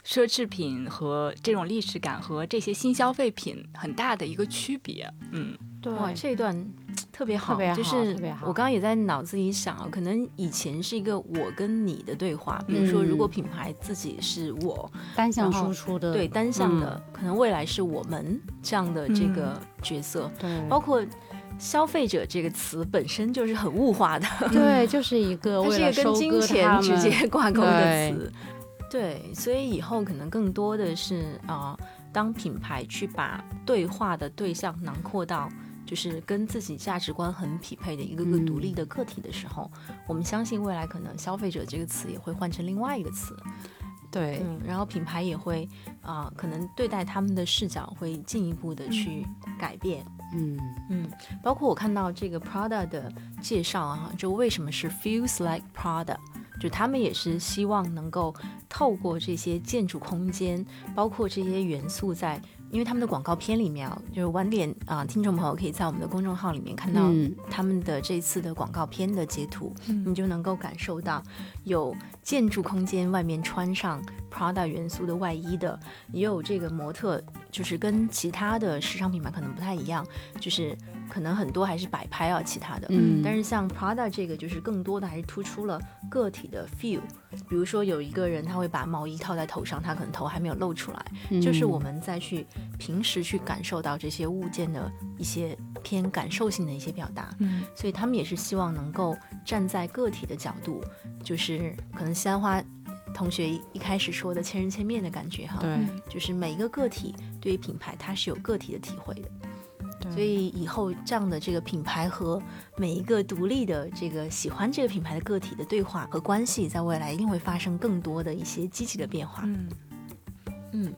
奢侈品和这种历史感和。这些新消费品很大的一个区别，嗯，对，这一段 特别好，就是我刚刚也在脑子里想啊，可能以前是一个我跟你的对话，比如说如果品牌自己是我单向输出的，对单向的，可能未来是我们这样的这个角色，对，包括消费者这个词本身就是很物化的，对，就是一个为了跟金钱直接挂钩的词，对，所以以后可能更多的是啊。当品牌去把对话的对象囊括到，就是跟自己价值观很匹配的一个个独立的个体的时候，我们相信未来可能消费者这个词也会换成另外一个词，对，嗯，然后品牌也会啊，可能对待他们的视角会进一步的去改变，嗯。嗯，包括我看到这个 Prada 的介绍啊，就为什么是 Feels Like Prada。就他们也是希望能够透过这些建筑空间，包括这些元素，在因为他们的广告片里面啊，就是晚点啊，听众朋友可以在我们的公众号里面看到他们的这次的广告片的截图，你就能够感受到有建筑空间外面穿上 Prada 元素的外衣的，也有这个模特，就是跟其他的时尚品牌可能不太一样，就是。可能很多还是摆拍啊，其他的，嗯，但是像 Prada 这个，就是更多的还是突出了个体的 feel。比如说有一个人他会把毛衣套在头上，他可能头还没有露出来，就是我们再去平时去感受到这些物件的一些偏感受性的一些表达。嗯，所以他们也是希望能够站在个体的角度，就是可能西兰花同学一开始说的千人千面的感觉哈，对，就是每一个个体对于品牌它是有个体的体会的。所以以后这样的这个品牌和每一个独立的这个喜欢这个品牌的个体的对话和关系，在未来一定会发生更多的一些积极的变化。嗯嗯，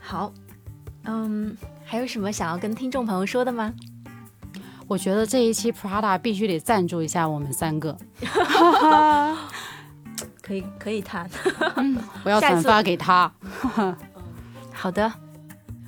好，嗯，还有什么想要跟听众朋友说的吗？我觉得这一期 Prada 必须得赞助一下我们三个，可以可以谈，我要转发给他。好的。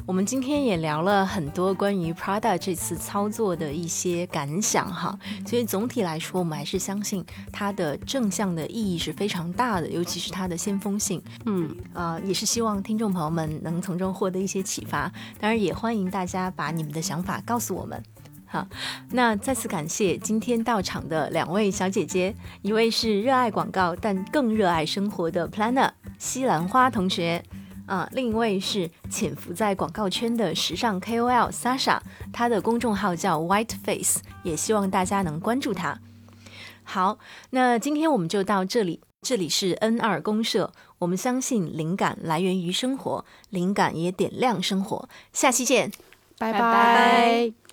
我们今天也聊了很多关于 Prada 这次操作的一些感想哈，所以总体来说，我们还是相信它的正向的意义是非常大的，尤其是它的先锋性。嗯，呃，也是希望听众朋友们能从中获得一些启发，当然也欢迎大家把你们的想法告诉我们。好，那再次感谢今天到场的两位小姐姐，一位是热爱广告但更热爱生活的 Planner 西兰花同学。啊，另一位是潜伏在广告圈的时尚 KOL Sasha，他的公众号叫 White Face，也希望大家能关注她。好，那今天我们就到这里，这里是 N 二公社，我们相信灵感来源于生活，灵感也点亮生活，下期见，拜拜。